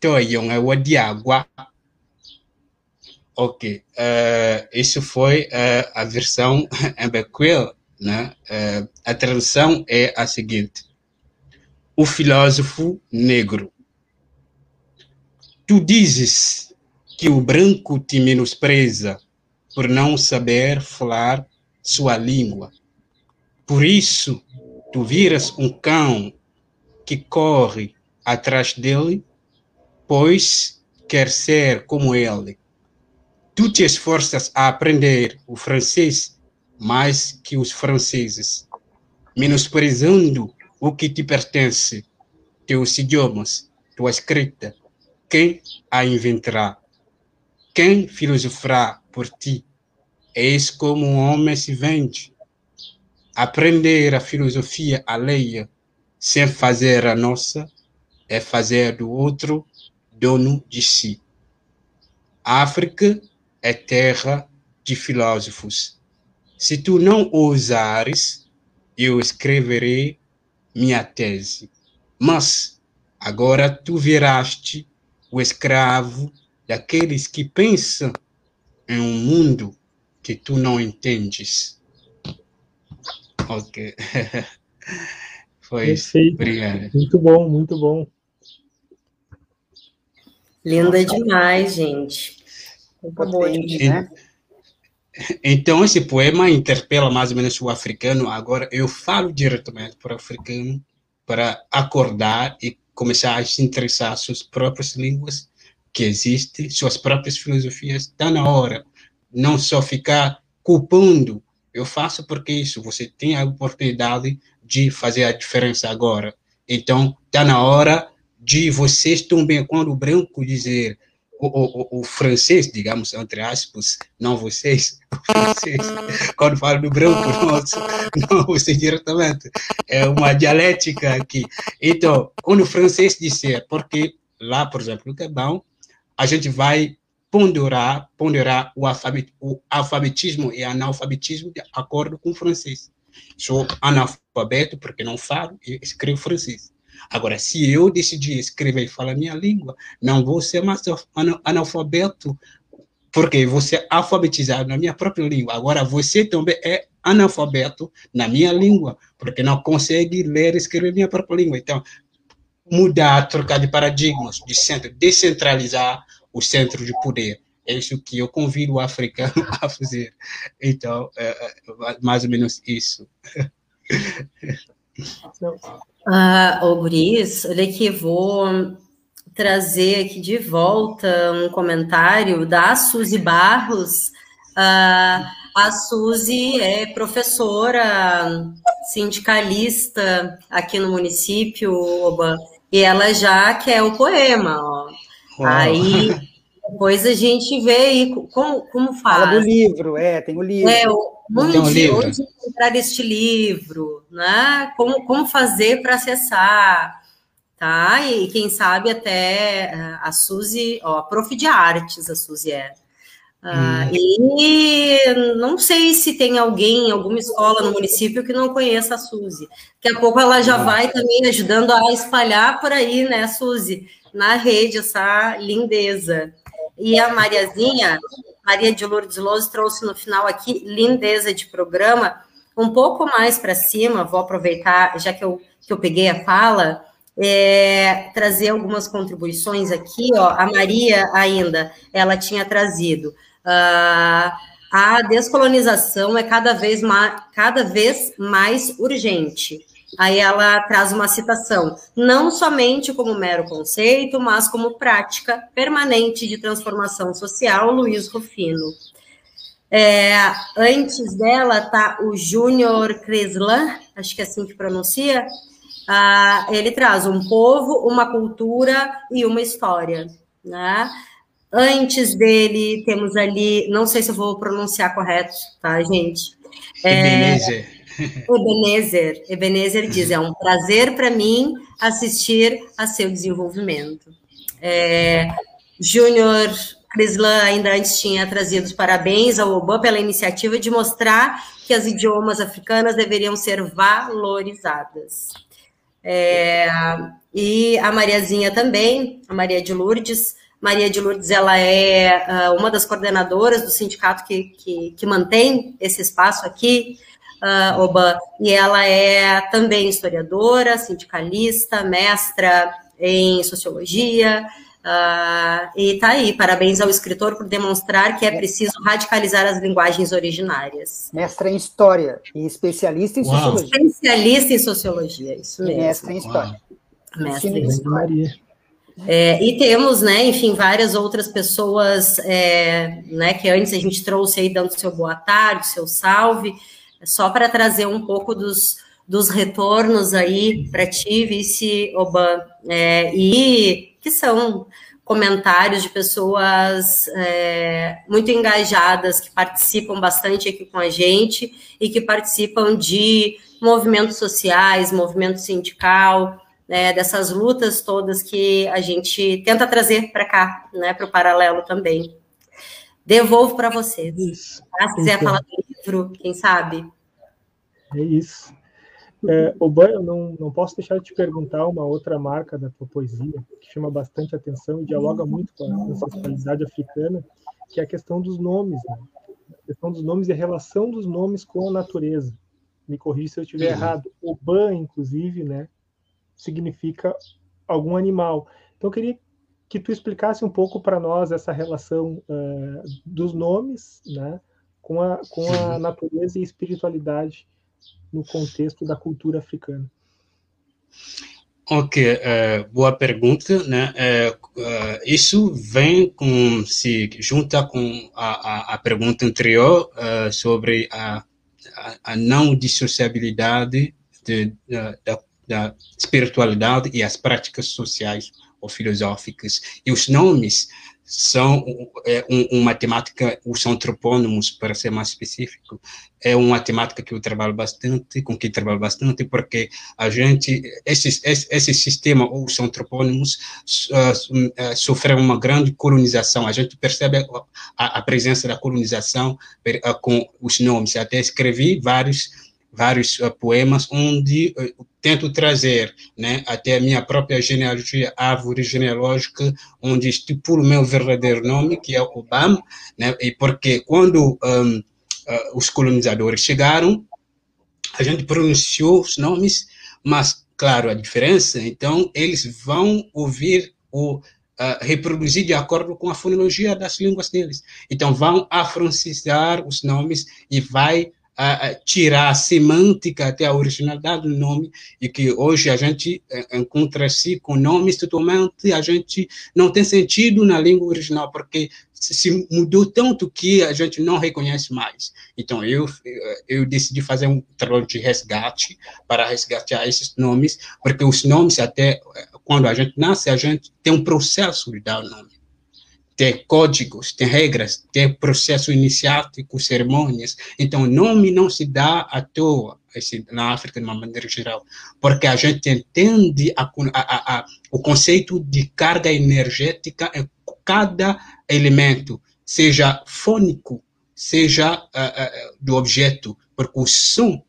Speaker 4: to yonga wadi agua. Ok uh, isso foi uh, a versão <laughs> em Bequil né? Uh, a tradução é a seguinte. O filósofo negro. Tu dizes que o branco te menospreza por não saber falar sua língua. Por isso, tu viras um cão que corre atrás dele, pois quer ser como ele. Tu te esforças a aprender o francês mais que os franceses, menosprezando o que te pertence, teus idiomas, tua escrita. Quem a inventará? Quem filosofará por ti? Eis como um homem se vende. Aprender a filosofia alheia sem fazer a nossa é fazer do outro dono de si. África é terra de filósofos. Se tu não ousares, eu escreverei minha tese. Mas agora tu viraste o escravo daqueles que pensam em um mundo que tu não entendes. Ok. <laughs> Foi isso.
Speaker 3: Perfeito.
Speaker 4: Obrigado.
Speaker 3: Muito bom, muito bom.
Speaker 1: Linda demais, gente. Muito boa
Speaker 2: Potente,
Speaker 1: demais.
Speaker 2: né?
Speaker 4: Então, esse poema interpela mais ou menos o africano. Agora, eu falo diretamente para o africano para acordar e começar a se interessar suas próprias línguas que existem, suas próprias filosofias. Está na hora. Não só ficar culpando. Eu faço porque isso. Você tem a oportunidade de fazer a diferença agora. Então, está na hora de vocês também, quando o branco dizer o, o, o, francês, digamos, entre aspas, não vocês, <laughs> francês, quando falo do branco, <laughs> não, não vocês diretamente, é uma dialética aqui. Então, quando o francês disser, porque lá, por exemplo, no Gabão, a gente vai ponderar, ponderar o, alfabet, o alfabetismo e analfabetismo de acordo com o francês. Sou analfabeto porque não falo e escrevo francês. Agora, se eu decidir escrever e falar minha língua, não vou ser mais analfabeto, porque vou ser alfabetizado na minha própria língua. Agora, você também é analfabeto na minha língua, porque não consegue ler e escrever minha própria língua. Então, mudar, trocar de paradigmas, de centro, descentralizar o centro de poder. É isso que eu convido o africano <laughs> a fazer. Então, é, mais ou menos isso.
Speaker 1: Ah, ô Guris, olha aqui, vou trazer aqui de volta um comentário da Suzy Barros. Ah, a Suzy é professora sindicalista aqui no município, Oba, e ela já quer o poema, ó. Aí depois a gente vê aí como, como faz.
Speaker 2: Fala do livro, é, tem o livro.
Speaker 1: É, onde, um livro. onde encontrar este livro, né? Como, como fazer para acessar, tá? E quem sabe até a Suzy, ó, a prof de artes, a Suzy é. Ah, hum. E não sei se tem alguém, alguma escola no município que não conheça a Suzy. Daqui a pouco ela já ah. vai também ajudando a espalhar por aí, né, Suzy, na rede, essa lindeza. E a Mariazinha, Maria de Lourdes Loso, trouxe no final aqui lindeza de programa, um pouco mais para cima, vou aproveitar, já que eu, que eu peguei a fala, é, trazer algumas contribuições aqui, ó, a Maria ainda, ela tinha trazido, uh, a descolonização é cada vez, cada vez mais urgente, Aí ela traz uma citação, não somente como mero conceito, mas como prática permanente de transformação social, Luiz Rufino. É, antes dela tá o Júnior Creslan, acho que é assim que pronuncia, ah, ele traz um povo, uma cultura e uma história, né? Antes dele, temos ali, não sei se eu vou pronunciar correto, tá, gente?
Speaker 4: É.
Speaker 1: Ebenezer. Ebenezer diz: é um prazer para mim assistir a seu desenvolvimento. É, Júnior Crislan ainda antes tinha trazido os parabéns ao Oban pela iniciativa de mostrar que as idiomas africanas deveriam ser valorizadas. É, e a Mariazinha também, a Maria de Lourdes. Maria de Lourdes, ela é uh, uma das coordenadoras do sindicato que, que, que mantém esse espaço aqui, uh, Oba, e ela é também historiadora, sindicalista, mestra em sociologia, uh, e tá aí, parabéns ao escritor por demonstrar que é preciso radicalizar as linguagens originárias.
Speaker 2: Mestra em História e especialista em Uau. Sociologia.
Speaker 1: Especialista em Sociologia, isso mesmo.
Speaker 2: Mestra em História.
Speaker 1: Mestra em História. É, e temos, né, enfim, várias outras pessoas, é, né, que antes a gente trouxe aí dando seu boa tarde, seu salve, só para trazer um pouco dos, dos retornos aí para ti, Vice Oban, é, e que são comentários de pessoas é, muito engajadas, que participam bastante aqui com a gente e que participam de movimentos sociais, movimento sindical, né, dessas lutas todas que a gente tenta trazer para cá, né, para o paralelo também. Devolvo para vocês. Isso. Ah, se quiser então. falar do livro, quem sabe?
Speaker 3: É isso. É, Oban, eu não, não posso deixar de te perguntar uma outra marca da tua poesia que chama bastante atenção e dialoga muito com a ancestralidade africana, que é a questão dos nomes, né? A questão dos nomes e a relação dos nomes com a natureza. Me corrija se eu estiver uhum. errado. Oban, inclusive, né, significa algum animal. Então, eu queria que tu explicasse um pouco para nós essa relação uh, dos nomes, né, com a, com a natureza e espiritualidade no contexto da cultura africana?
Speaker 4: Ok, uh, boa pergunta, né? Uh, uh, isso vem com se junta com a, a, a pergunta anterior sobre a, a, a, não dissociabilidade de, da, da espiritualidade e as práticas sociais ou filosóficas e os nomes são é, um, uma temática, os são antropônimos, para ser mais específico, é uma temática que eu trabalho bastante, com que trabalho bastante, porque a gente, esse, esse, esse sistema, ou os antropônimos, uh, uh, sofreram uma grande colonização. A gente percebe a, a presença da colonização uh, com os nomes. Até escrevi vários vários uh, poemas onde uh, tento trazer né, até a minha própria genealogia, árvore genealógica, onde estipulo meu verdadeiro nome, que é Obama, né, e porque quando um, uh, os colonizadores chegaram, a gente pronunciou os nomes, mas, claro, a diferença, então, eles vão ouvir o Uh, reproduzir de acordo com a fonologia das línguas deles. Então, vão afrancizar os nomes e vai a, tirar a semântica até a originalidade do nome e que hoje a gente é, encontra-se com nomes totalmente a gente não tem sentido na língua original porque se mudou tanto que a gente não reconhece mais. Então eu eu decidi fazer um trabalho de resgate para resgatar esses nomes, porque os nomes até quando a gente nasce a gente tem um processo de dar o nome tem códigos, tem regras, tem processo iniciático, cerimônias. Então, nome não se dá à toa assim, na África de uma maneira geral, porque a gente entende a, a, a, o conceito de carga energética em cada elemento, seja fônico, seja do objeto, porque o som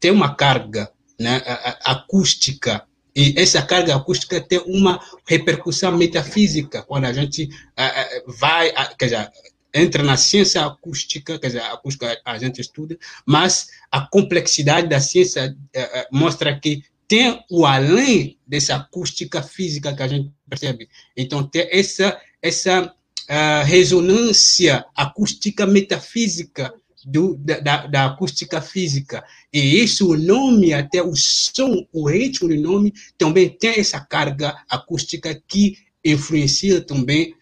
Speaker 4: tem uma carga né, acústica E essa carga acústica tem uma repercussão metafísica quando a gente uh, vai, uh, quer dizer, entra na ciência acústica, quer dizer, a acústica a gente estuda, mas a complexidade da ciência uh, mostra que tem o além dessa acústica física que a gente percebe. Então, tem essa, essa ressonância acústica metafísica do, da, da, acústica física. E isso, o nome, até o som, o ritmo do nome, também tem essa carga acústica que influencia também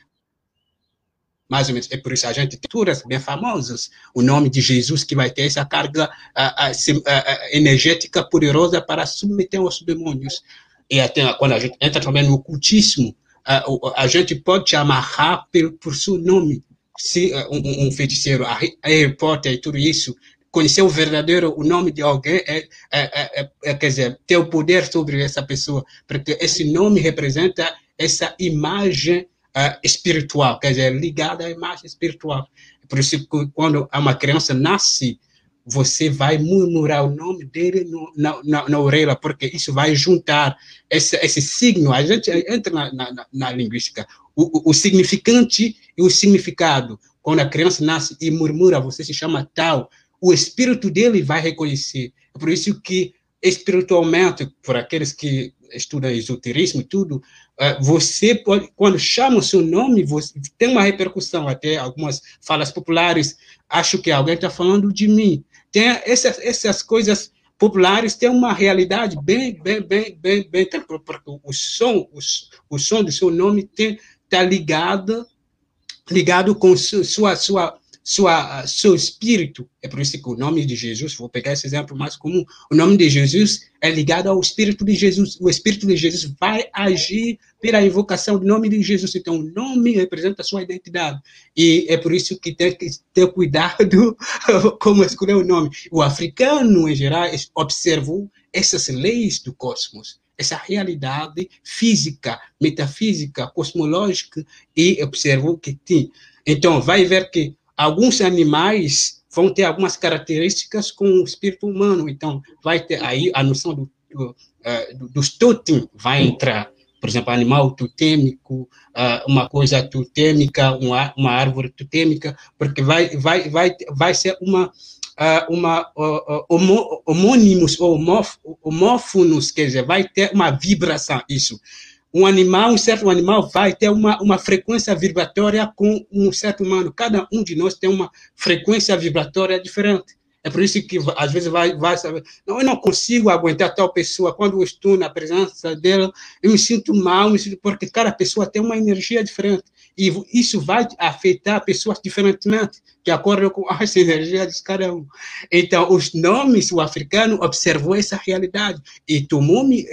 Speaker 4: mais ou menos. É por isso a gente tem culturas bem famosas. O nome de Jesus que vai ter essa carga a, a, a, energética poderosa para submeter os demônios. E até quando a gente entra também no cultismo, a, gente pode amarrar por, por seu nome se uh, um, um feiticeiro, Harry Potter e tudo isso, conhecer o verdadeiro, o nome de alguém, é, é, é, é, quer dizer, ter o poder sobre essa pessoa, porque esse nome representa essa imagem uh, espiritual, quer dizer, ligada à imagem espiritual. Por isso quando uma criança nasce, você vai murmurar o nome dele no, na, na, na, orelha, porque isso vai juntar esse, esse signo. A gente entra na, na, na linguística. O, o, significante e o significado. Quando a criança nasce e murmura, você se chama tal, o espírito dele vai reconhecer. É por isso que, espiritualmente, por aqueles que estudam esoterismo e tudo, eh, você quando chama o seu nome, você tem uma repercussão, até algumas falas populares, acho que alguém está falando de mim tem essas, essas coisas populares têm uma realidade bem, bem, bem, bem, bem porque o som, o, o som do seu nome está ligado, ligado com sua, sua, sua, seu espírito. É por isso que o nome de Jesus, vou pegar esse exemplo mais comum, o nome de Jesus é ligado ao espírito de Jesus. O espírito de Jesus vai agir pela invocação do nome de Jesus. Então, o nome representa a sua identidade. E é por isso que tem que ter cuidado <laughs> como escolher o nome. O africano, em geral, observou essas leis do cosmos essa realidade física, metafísica, cosmológica, e observou que tem. Então, vai ver que alguns animais vão ter algumas características com o espírito humano. Então, vai ter aí a noção do, do, uh, dos totem vai entrar. Por exemplo, animal totêmico, uh, uma coisa totêmica, uma, uma árvore totêmica, porque vai, vai, vai, vai ser uma, uma uh, homônimos ou homófonos, quer dizer, vai ter uma vibração, isso um animal, um certo animal vai ter uma, uma frequência vibratória com um certo humano. Cada um de nós tem uma frequência vibratória diferente. É por isso que às vezes vai, vai saber, não, eu não consigo aguentar tal pessoa. Quando eu estou na presença dela, eu me sinto mal, me sinto, porque cada pessoa tem uma energia diferente. E isso vai afetar pessoas diferentemente, de acordo com as <laughs> energias de cada um. Então, os nomes, o africano observou essa realidade e tomou-me.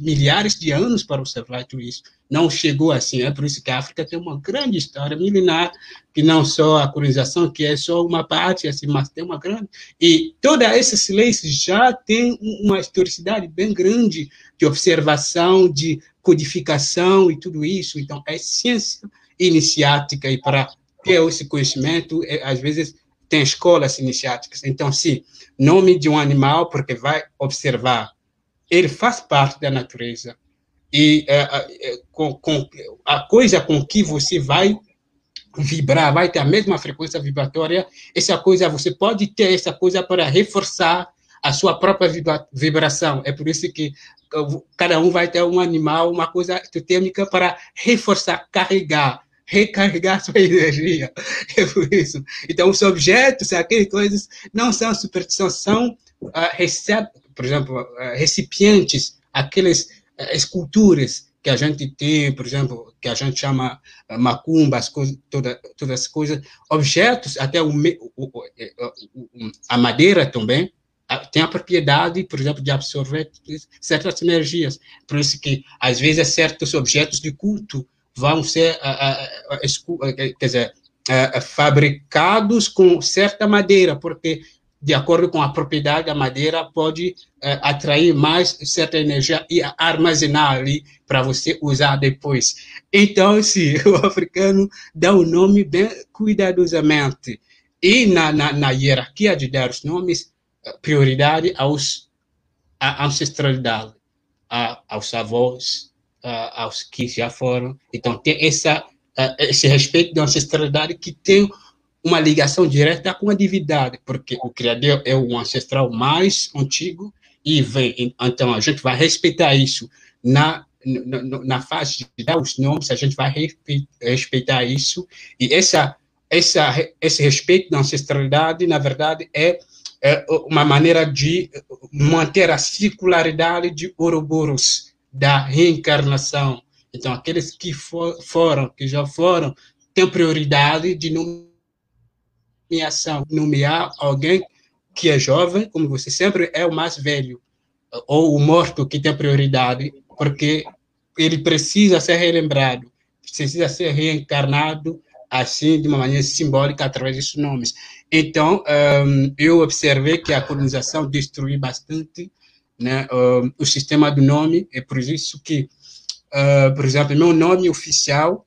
Speaker 4: Milhares de anos para observar tudo isso. Não chegou assim, é por isso que a África tem uma grande história milenar, que não só a colonização, que é só uma parte, assim, mas tem uma grande. E toda essa silêncio já tem uma historicidade bem grande de observação, de codificação e tudo isso. Então, é ciência iniciática e para ter esse conhecimento, é, às vezes tem escolas iniciáticas. Então, sim, nome de um animal, porque vai observar ele faz parte da natureza. E é, é, com, com, a coisa com que você vai vibrar, vai ter a mesma frequência vibratória, essa coisa, você pode ter essa coisa para reforçar a sua própria vibração. É por isso que cada um vai ter um animal, uma coisa totêmica para reforçar, carregar, recarregar sua <laughs> energia. É por isso. Então, os objetos, aquelas coisas, não são superstição, são uh, recebe, por exemplo, eh, recipientes, aquelas eh, esculturas que a gente tem, por exemplo, que a gente chama eh, macumba, as coisas, toda, todas as coisas, objetos, até o, o, a madeira também, tem a propriedade, por exemplo, de absorver certas energias. Por isso que, às vezes, certos objetos de culto vão ser, quer dizer, fabricados com certa madeira, porque de acordo com a propriedade da madeira, pode é, atrair mais certa energia e armazenar ali para você usar depois. Então, se <laughs> o africano dá o nome bem cuidadosamente e na, na, na hierarquia de dar os nomes, prioridade aos, à ancestralidade. aos avós, aos que já foram. Então, tem essa, esse respeito da ancestralidade que tem uma ligação direta com a divindade, porque o Criador é o ancestral mais antigo e vem. Então, a gente vai respeitar isso na, na, na fase de dar os nomes, a gente vai respeitar isso. E essa, essa, esse respeito da ancestralidade, na verdade, é, é uma maneira de manter a circularidade de Ouroboros, da reencarnação. Então, aqueles que for, foram, que já foram, têm prioridade de não nomeação, nomear alguém que é jovem, como você sempre é o mais velho, ou o morto que tem prioridade, porque ele precisa ser relembrado, precisa ser reencarnado assim, de uma maneira simbólica, através desses nomes. Então, um, eu observei que a colonização destruiu bastante né, um, o sistema do nome, é por isso que, uh, por exemplo, meu nome oficial,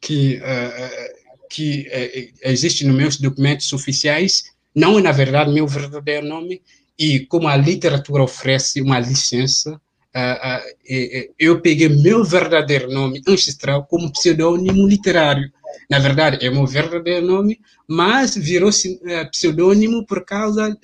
Speaker 4: que uh, que é, é, existe nos meus documentos oficiais, não é, na verdade, meu verdadeiro nome, e como a literatura oferece uma licença, uh, uh, eu peguei meu verdadeiro nome ancestral como pseudônimo literário. Na verdade, é meu verdadeiro nome, mas virou pseudônimo por causa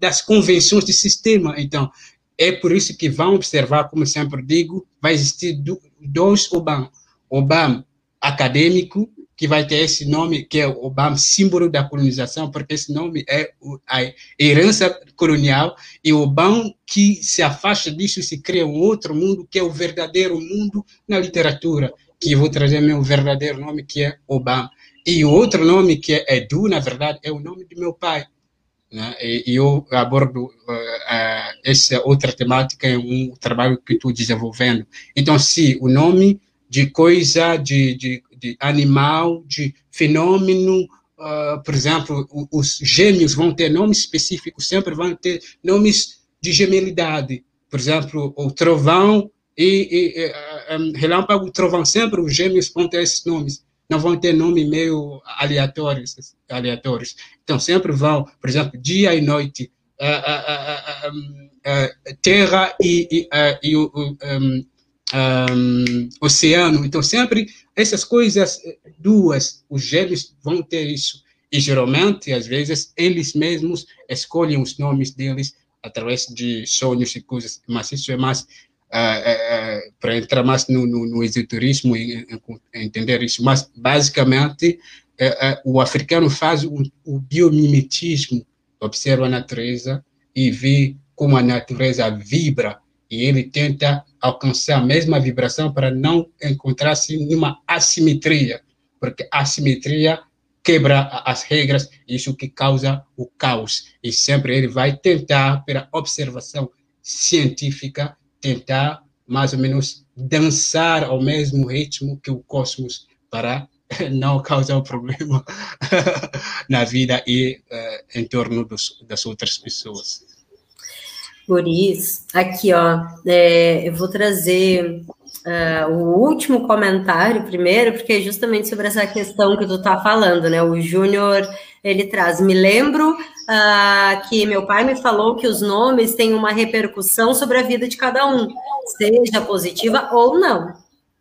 Speaker 4: das convenções de sistema. Então, é por isso que vão observar, como sempre digo, vai existir dois Obama. Obama acadêmico que vai ter esse nome, que é o BAM, símbolo da colonização, porque esse nome é a herança colonial, e o BAM que se afasta disso, se cria um outro mundo, que é o verdadeiro mundo na literatura, que vou trazer meu verdadeiro nome, que é o BAM. E o outro nome, que é Edu, na verdade, é o nome do meu pai. Né? E, eu abordo uh, uh, essa outra temática em um trabalho que estou desenvolvendo. Então, se o nome de coisa, de, de de animal, de fenômeno. Uh, por exemplo, os gêmeos vão ter nomes específicos, sempre vão ter nomes de gemelidade. Por exemplo, o trovão e, e, e um, relâmpago trovão, sempre os gêmeos vão ter esses nomes. Não vão ter nome meio aleatórios. aleatórios. Então, sempre vão, por exemplo, dia e noite, uh, uh, terra e, e um, um, oceano. Então, sempre essas coisas duas, os gêmeos vão ter isso. E geralmente, às vezes, eles mesmos escolhem os nomes deles através de sonhos e coisas, mas isso é mais uh, uh, uh, para entrar mais no, no, no esoterismo e, entender isso. Mas, basicamente, o africano faz o, o biomimetismo, observa a natureza e vê como a natureza vibra e ele tenta alcançar a mesma vibração para não encontrar-se numa assimetria, porque a assimetria quebra as regras, isso que causa o caos. E sempre ele vai tentar, pela observação científica, tentar mais ou menos dançar ao mesmo ritmo que o cosmos para <laughs> não causar um problema <laughs> na vida e uh, em torno dos, das outras pessoas.
Speaker 1: Guris, aqui, ó, é, eu vou trazer uh, o último comentário primeiro, porque é justamente sobre essa questão que tu tá falando, né? O Júnior, ele traz, me lembro uh, que meu pai me falou que os nomes têm uma repercussão sobre a vida de cada um, seja positiva ou não,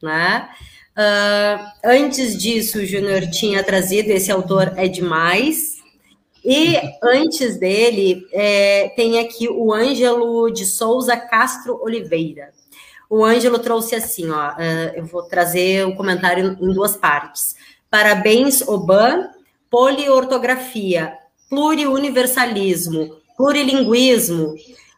Speaker 1: né? Uh, antes disso, o Júnior tinha trazido, esse autor é demais, e antes dele, é, tem aqui o Ângelo de Souza Castro Oliveira. O Ângelo trouxe assim, ó, uh, eu vou trazer o um comentário em duas partes. Parabéns, Oban, poliortografia, pluriuniversalismo, plurilinguismo,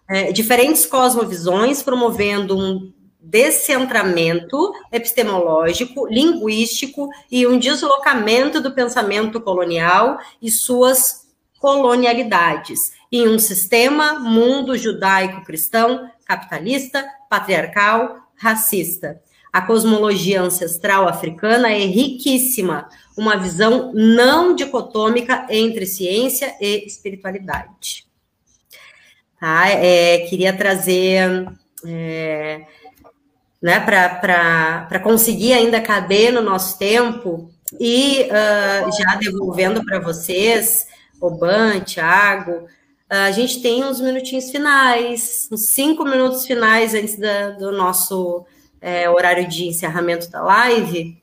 Speaker 1: é, diferentes cosmovisões promovendo um descentramento epistemológico, linguístico e um deslocamento do pensamento colonial e suas colonialidades em um sistema mundo judaico-cristão, capitalista, patriarcal, racista. A cosmologia ancestral africana é riquíssima, uma visão não dicotômica entre ciência e espiritualidade. Tá? É, queria trazer, é, né, para conseguir ainda caber no nosso tempo e uh, já devolvendo para vocês Oban, Thiago, a gente tem uns minutinhos finais, uns cinco minutos finais antes da, do nosso é, horário de encerramento da live.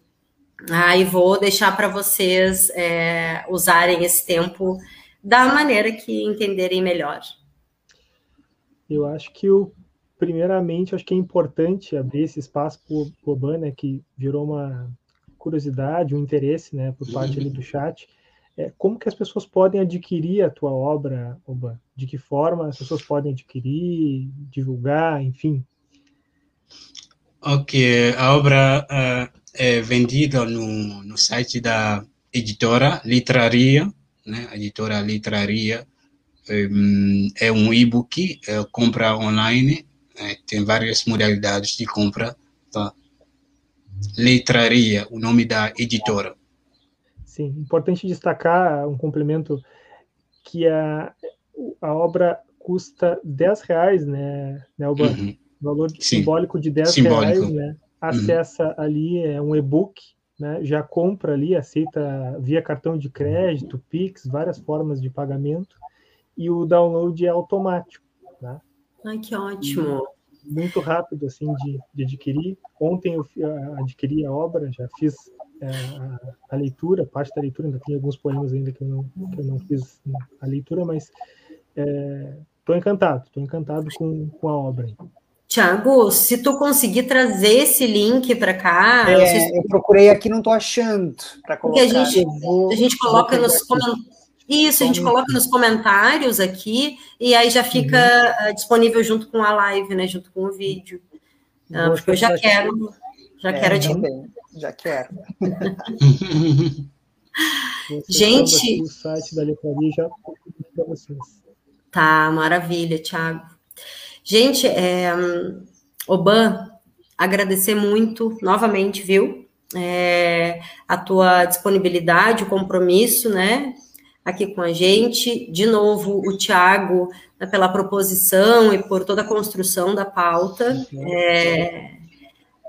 Speaker 1: Aí vou deixar para vocês é, usarem esse tempo da maneira que entenderem melhor.
Speaker 3: Eu acho que o primeiramente acho que é importante abrir esse espaço para o Oban, né, que virou uma curiosidade, um interesse, né, por parte ali do chat. É, como que as pessoas podem adquirir a tua obra, Oban? De que forma as pessoas podem adquirir, divulgar, enfim?
Speaker 4: Ok, a obra uh, é vendida no, no site da editora Litraria, né? A editora Litraria um, é um e-book, é, compra online, é, tem várias modalidades de compra. Tá? Litraria, o nome da editora.
Speaker 3: Sim, importante destacar um complemento que a, a obra custa 10 reais, né, né Uhum. Valor Sim. simbólico de 10 simbólico. reais, né? Acessa uhum. ali, é um e-book, né? Já compra ali, aceita via cartão de crédito, Pix, várias formas de pagamento, e o download é automático, né?
Speaker 1: Ai, que ótimo!
Speaker 3: Muito rápido, assim, de, de adquirir. Ontem eu adquiri a obra, já fiz é, a, a, leitura, parte da leitura, ainda tem alguns poemas ainda que eu não, que eu não fiz a leitura, mas estou é, encantado, estou encantado com, com a obra.
Speaker 1: Tiago, se tu conseguir trazer esse link para cá.
Speaker 2: É, se... Eu procurei aqui, não estou achando
Speaker 1: para colocar. Porque a gente, vou, a gente coloca nos comentários. Isso, a gente coloca nos comentários aqui e aí já fica uhum. uh, disponível junto com a live, né? Junto com o vídeo. Uh, porque eu já quero, já é, quero
Speaker 2: também, já quero. <laughs>
Speaker 1: gente.
Speaker 3: O site da livraria já para vocês.
Speaker 1: Tá, maravilha, Thiago. Gente, é, Oban, agradecer muito novamente, viu? É, a tua disponibilidade, o compromisso, né? Aqui com a gente. De novo, o Tiago, né, pela proposição e por toda a construção da pauta. É,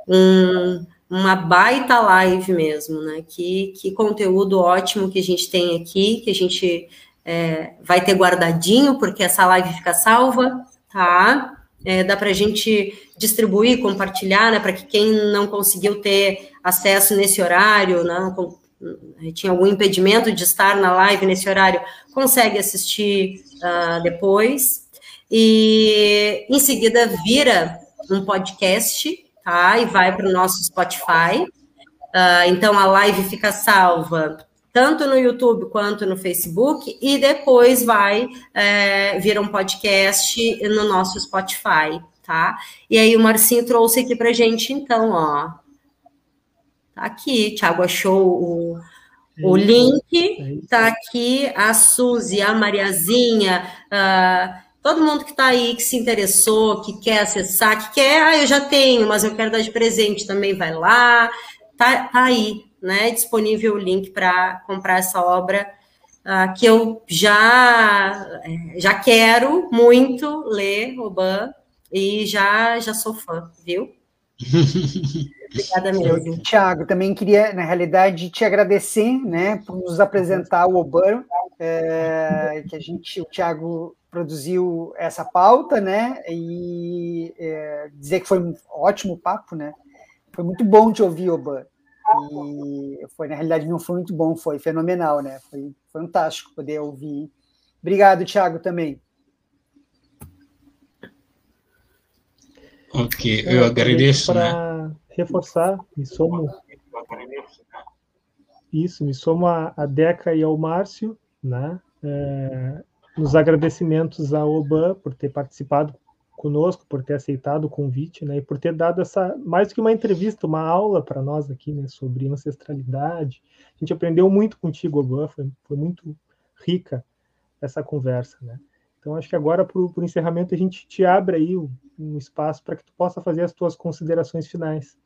Speaker 1: um, uma baita live mesmo, né? Que, que conteúdo ótimo que a gente tem aqui, que a gente é, vai ter guardadinho, porque essa live fica salva tá? É, dá para a gente distribuir, compartilhar, né, para que quem não conseguiu ter acesso nesse horário, com, tinha algum impedimento de estar na live nesse horário, consegue assistir uh, depois. E em seguida vira um podcast, tá? E vai para o nosso Spotify. Uh, então a live fica salva tanto no YouTube quanto no Facebook, e depois vai é, vir um podcast no nosso Spotify, tá? E aí o Marcinho trouxe aqui pra gente, então, ó. Tá aqui, Thiago achou o, o link, tá aqui a Suzy, a Mariazinha, uh, todo mundo que tá aí, que se interessou, que quer acessar, que quer, ah, eu já tenho, mas eu quero dar de presente também, vai lá, tá, tá aí, né, disponível o link para comprar essa obra uh, que eu já é, já quero muito ler, Oban, e já já sou fã, viu? <laughs>
Speaker 2: Obrigada mesmo. Tiago, também queria, na realidade, te agradecer, né, por nos apresentar o Oban, é, que a gente, o Tiago produziu essa pauta, né, e é, dizer que foi um ótimo papo, né, foi muito bom te ouvir, Oban. E foi, na realidade, não foi muito bom, foi fenomenal, né? Foi fantástico poder ouvir. Obrigado, Thiago, também.
Speaker 4: Ok, eu, agradeço.
Speaker 3: Para né? reforçar, me somo. Isso, me somo a, a Deca e ao Márcio, né? É, nos agradecimentos ao Oban por ter participado conosco, por ter aceitado o convite, né, e por ter dado essa mais do que uma entrevista, uma aula para nós aqui, né, sobre ancestralidade. A gente aprendeu muito contigo, Oban, foi, foi muito rica essa conversa, né. Então acho que agora para o encerramento a gente te abre aí um, um espaço para que tu possa fazer as tuas considerações finais.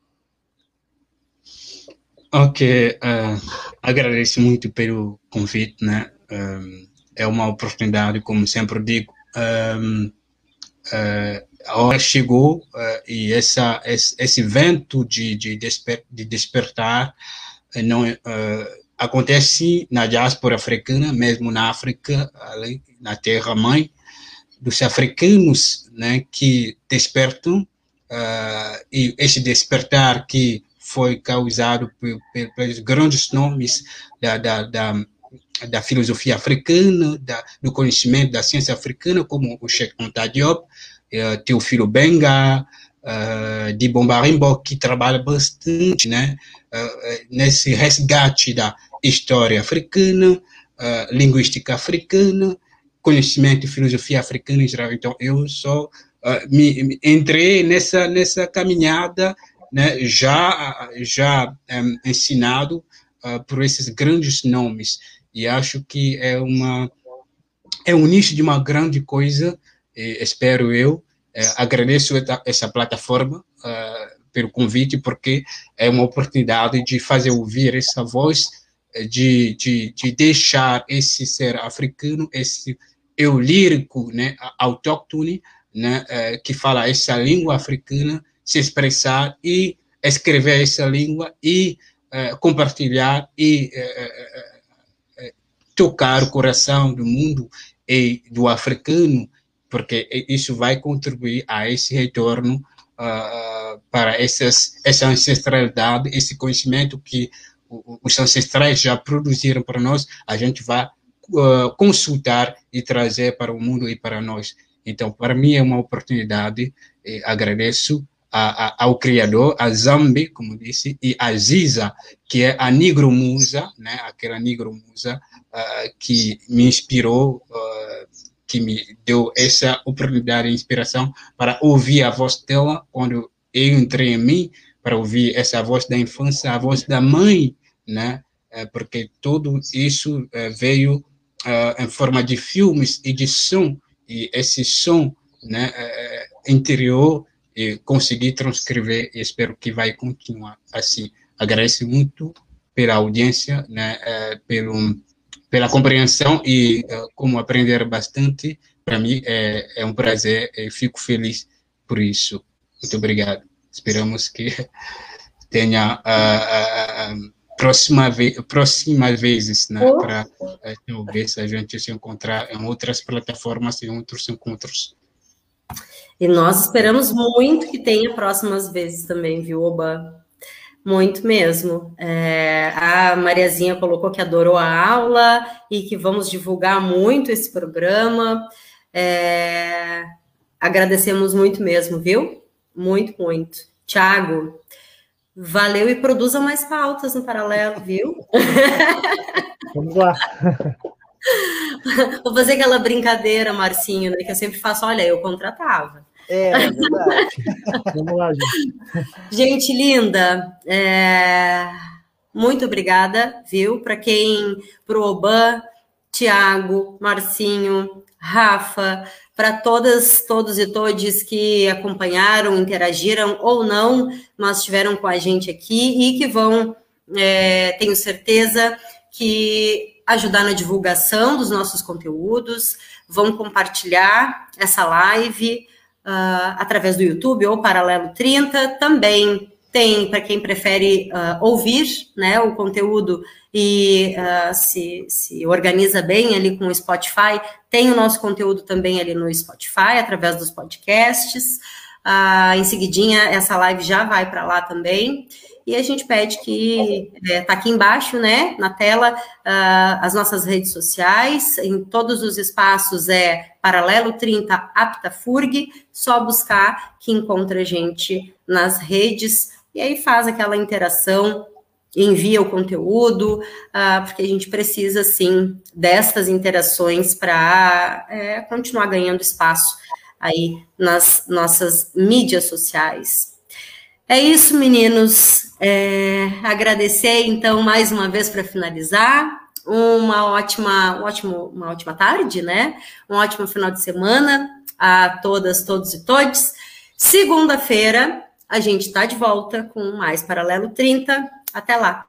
Speaker 4: Ok, uh, agradeço muito pelo convite, né? Um, é uma oportunidade, como sempre digo, um, uh, a hora chegou uh, e essa, esse, esse vento de, de, desper, de despertar uh, não acontece na diáspora africana, mesmo na África, ali, na terra-mãe, dos africanos né, que despertam, uh, e esse despertar que foi causado pelos grandes nomes da, da, da, da filosofia africana, da, do conhecimento da ciência africana, como o Sheikh Anta Diop, uh, Teofilo Benga, uh, de Bombarimbo, que trabalha bastante né, uh, nesse resgate da história africana, linguística africana, conhecimento e filosofia africana em geral. Então, eu só me, me, entrei nessa, nessa caminhada né, já, já um, ensinado por esses grandes nomes. E acho que é uma é um nicho de uma grande coisa, espero eu, é, agradeço essa plataforma uh, pelo convite, porque é uma oportunidade de fazer ouvir essa voz, é, de, de, de deixar esse ser africano, esse eu lírico, né, autóctone, né, uh, que fala essa língua africana, se expressar e escrever essa língua e uh, compartilhar e tocar o coração do mundo e do africano porque isso vai contribuir a esse retorno uh, para essas, essa ancestralidade, esse conhecimento que os ancestrais já produziram para nós, a gente vai uh, consultar e trazer para o mundo e para nós. Então, para mim é uma oportunidade, agradeço a, a, ao criador, a Zambi, como disse, e a Ziza, que é a Nigromusa, né, aquela Nigromusa que me inspirou uh, que me deu essa oportunidade e inspiração para ouvir a voz dela quando eu entrei em mim, para ouvir essa voz da infância, a voz da mãe, né? É, porque tudo isso é, veio é, em forma de filmes e de som, e esse som né, interior e consegui transcrever e espero que vai continuar assim. Agradeço muito pela audiência, né, pelo pela compreensão e uh, como aprender bastante. Para mim é, é um prazer e fico feliz por isso. Muito obrigado. Esperamos que <laughs> tenha uh, uh, próxima ve próximas vezes, né, oh. para talvez a gente se encontrar em outras plataformas e outros encontros.
Speaker 1: E nós esperamos muito que tenha próximas vezes também, viu, Oba? Muito mesmo. É, a Mariazinha colocou que adorou a aula e que vamos divulgar muito esse programa. É, agradecemos muito mesmo, viu? Muito, muito. Tiago, valeu e produza mais pautas no paralelo, viu? <laughs>
Speaker 3: Vamos lá.
Speaker 1: Vou fazer aquela brincadeira, Marcinho, né, que eu sempre faço. Olha, eu contratava.
Speaker 2: É, é verdade. <laughs>
Speaker 3: Vamos lá, gente.
Speaker 1: Gente linda, é... muito obrigada, viu? Para quem, para o Oban, Tiago, Marcinho, Rafa, para todas, todos e todes que acompanharam, interagiram ou não, mas estiveram com a gente aqui e que vão, é, tenho certeza, que ajudar na divulgação dos nossos conteúdos, vão compartilhar essa live, uh, através do YouTube ou Paralelo 30. Também tem para quem prefere uh, ouvir né, o conteúdo e uh, se, se organiza bem ali com o Spotify, tem o nosso conteúdo também ali no Spotify, através dos podcasts. Uh, em seguidinha, essa live já vai para lá também. E a gente pede que está é, tá aqui embaixo, né, na tela, uh, as nossas redes sociais, em todos os espaços é Paralelo 30 Aptafurg, só buscar que encontra a gente nas redes. E aí faz aquela interação, envia o conteúdo, uh, porque a gente precisa, sim, destas interações para é, continuar ganhando espaço aí nas nossas mídias sociais. É isso, meninos. É, agradecer, então, mais uma vez para finalizar. Uma ótima, ótimo, uma ótima tarde, né? Um ótimo final de semana a todas, todos e todes. Segunda-feira, a gente está de volta com mais Paralelo 30. Até lá!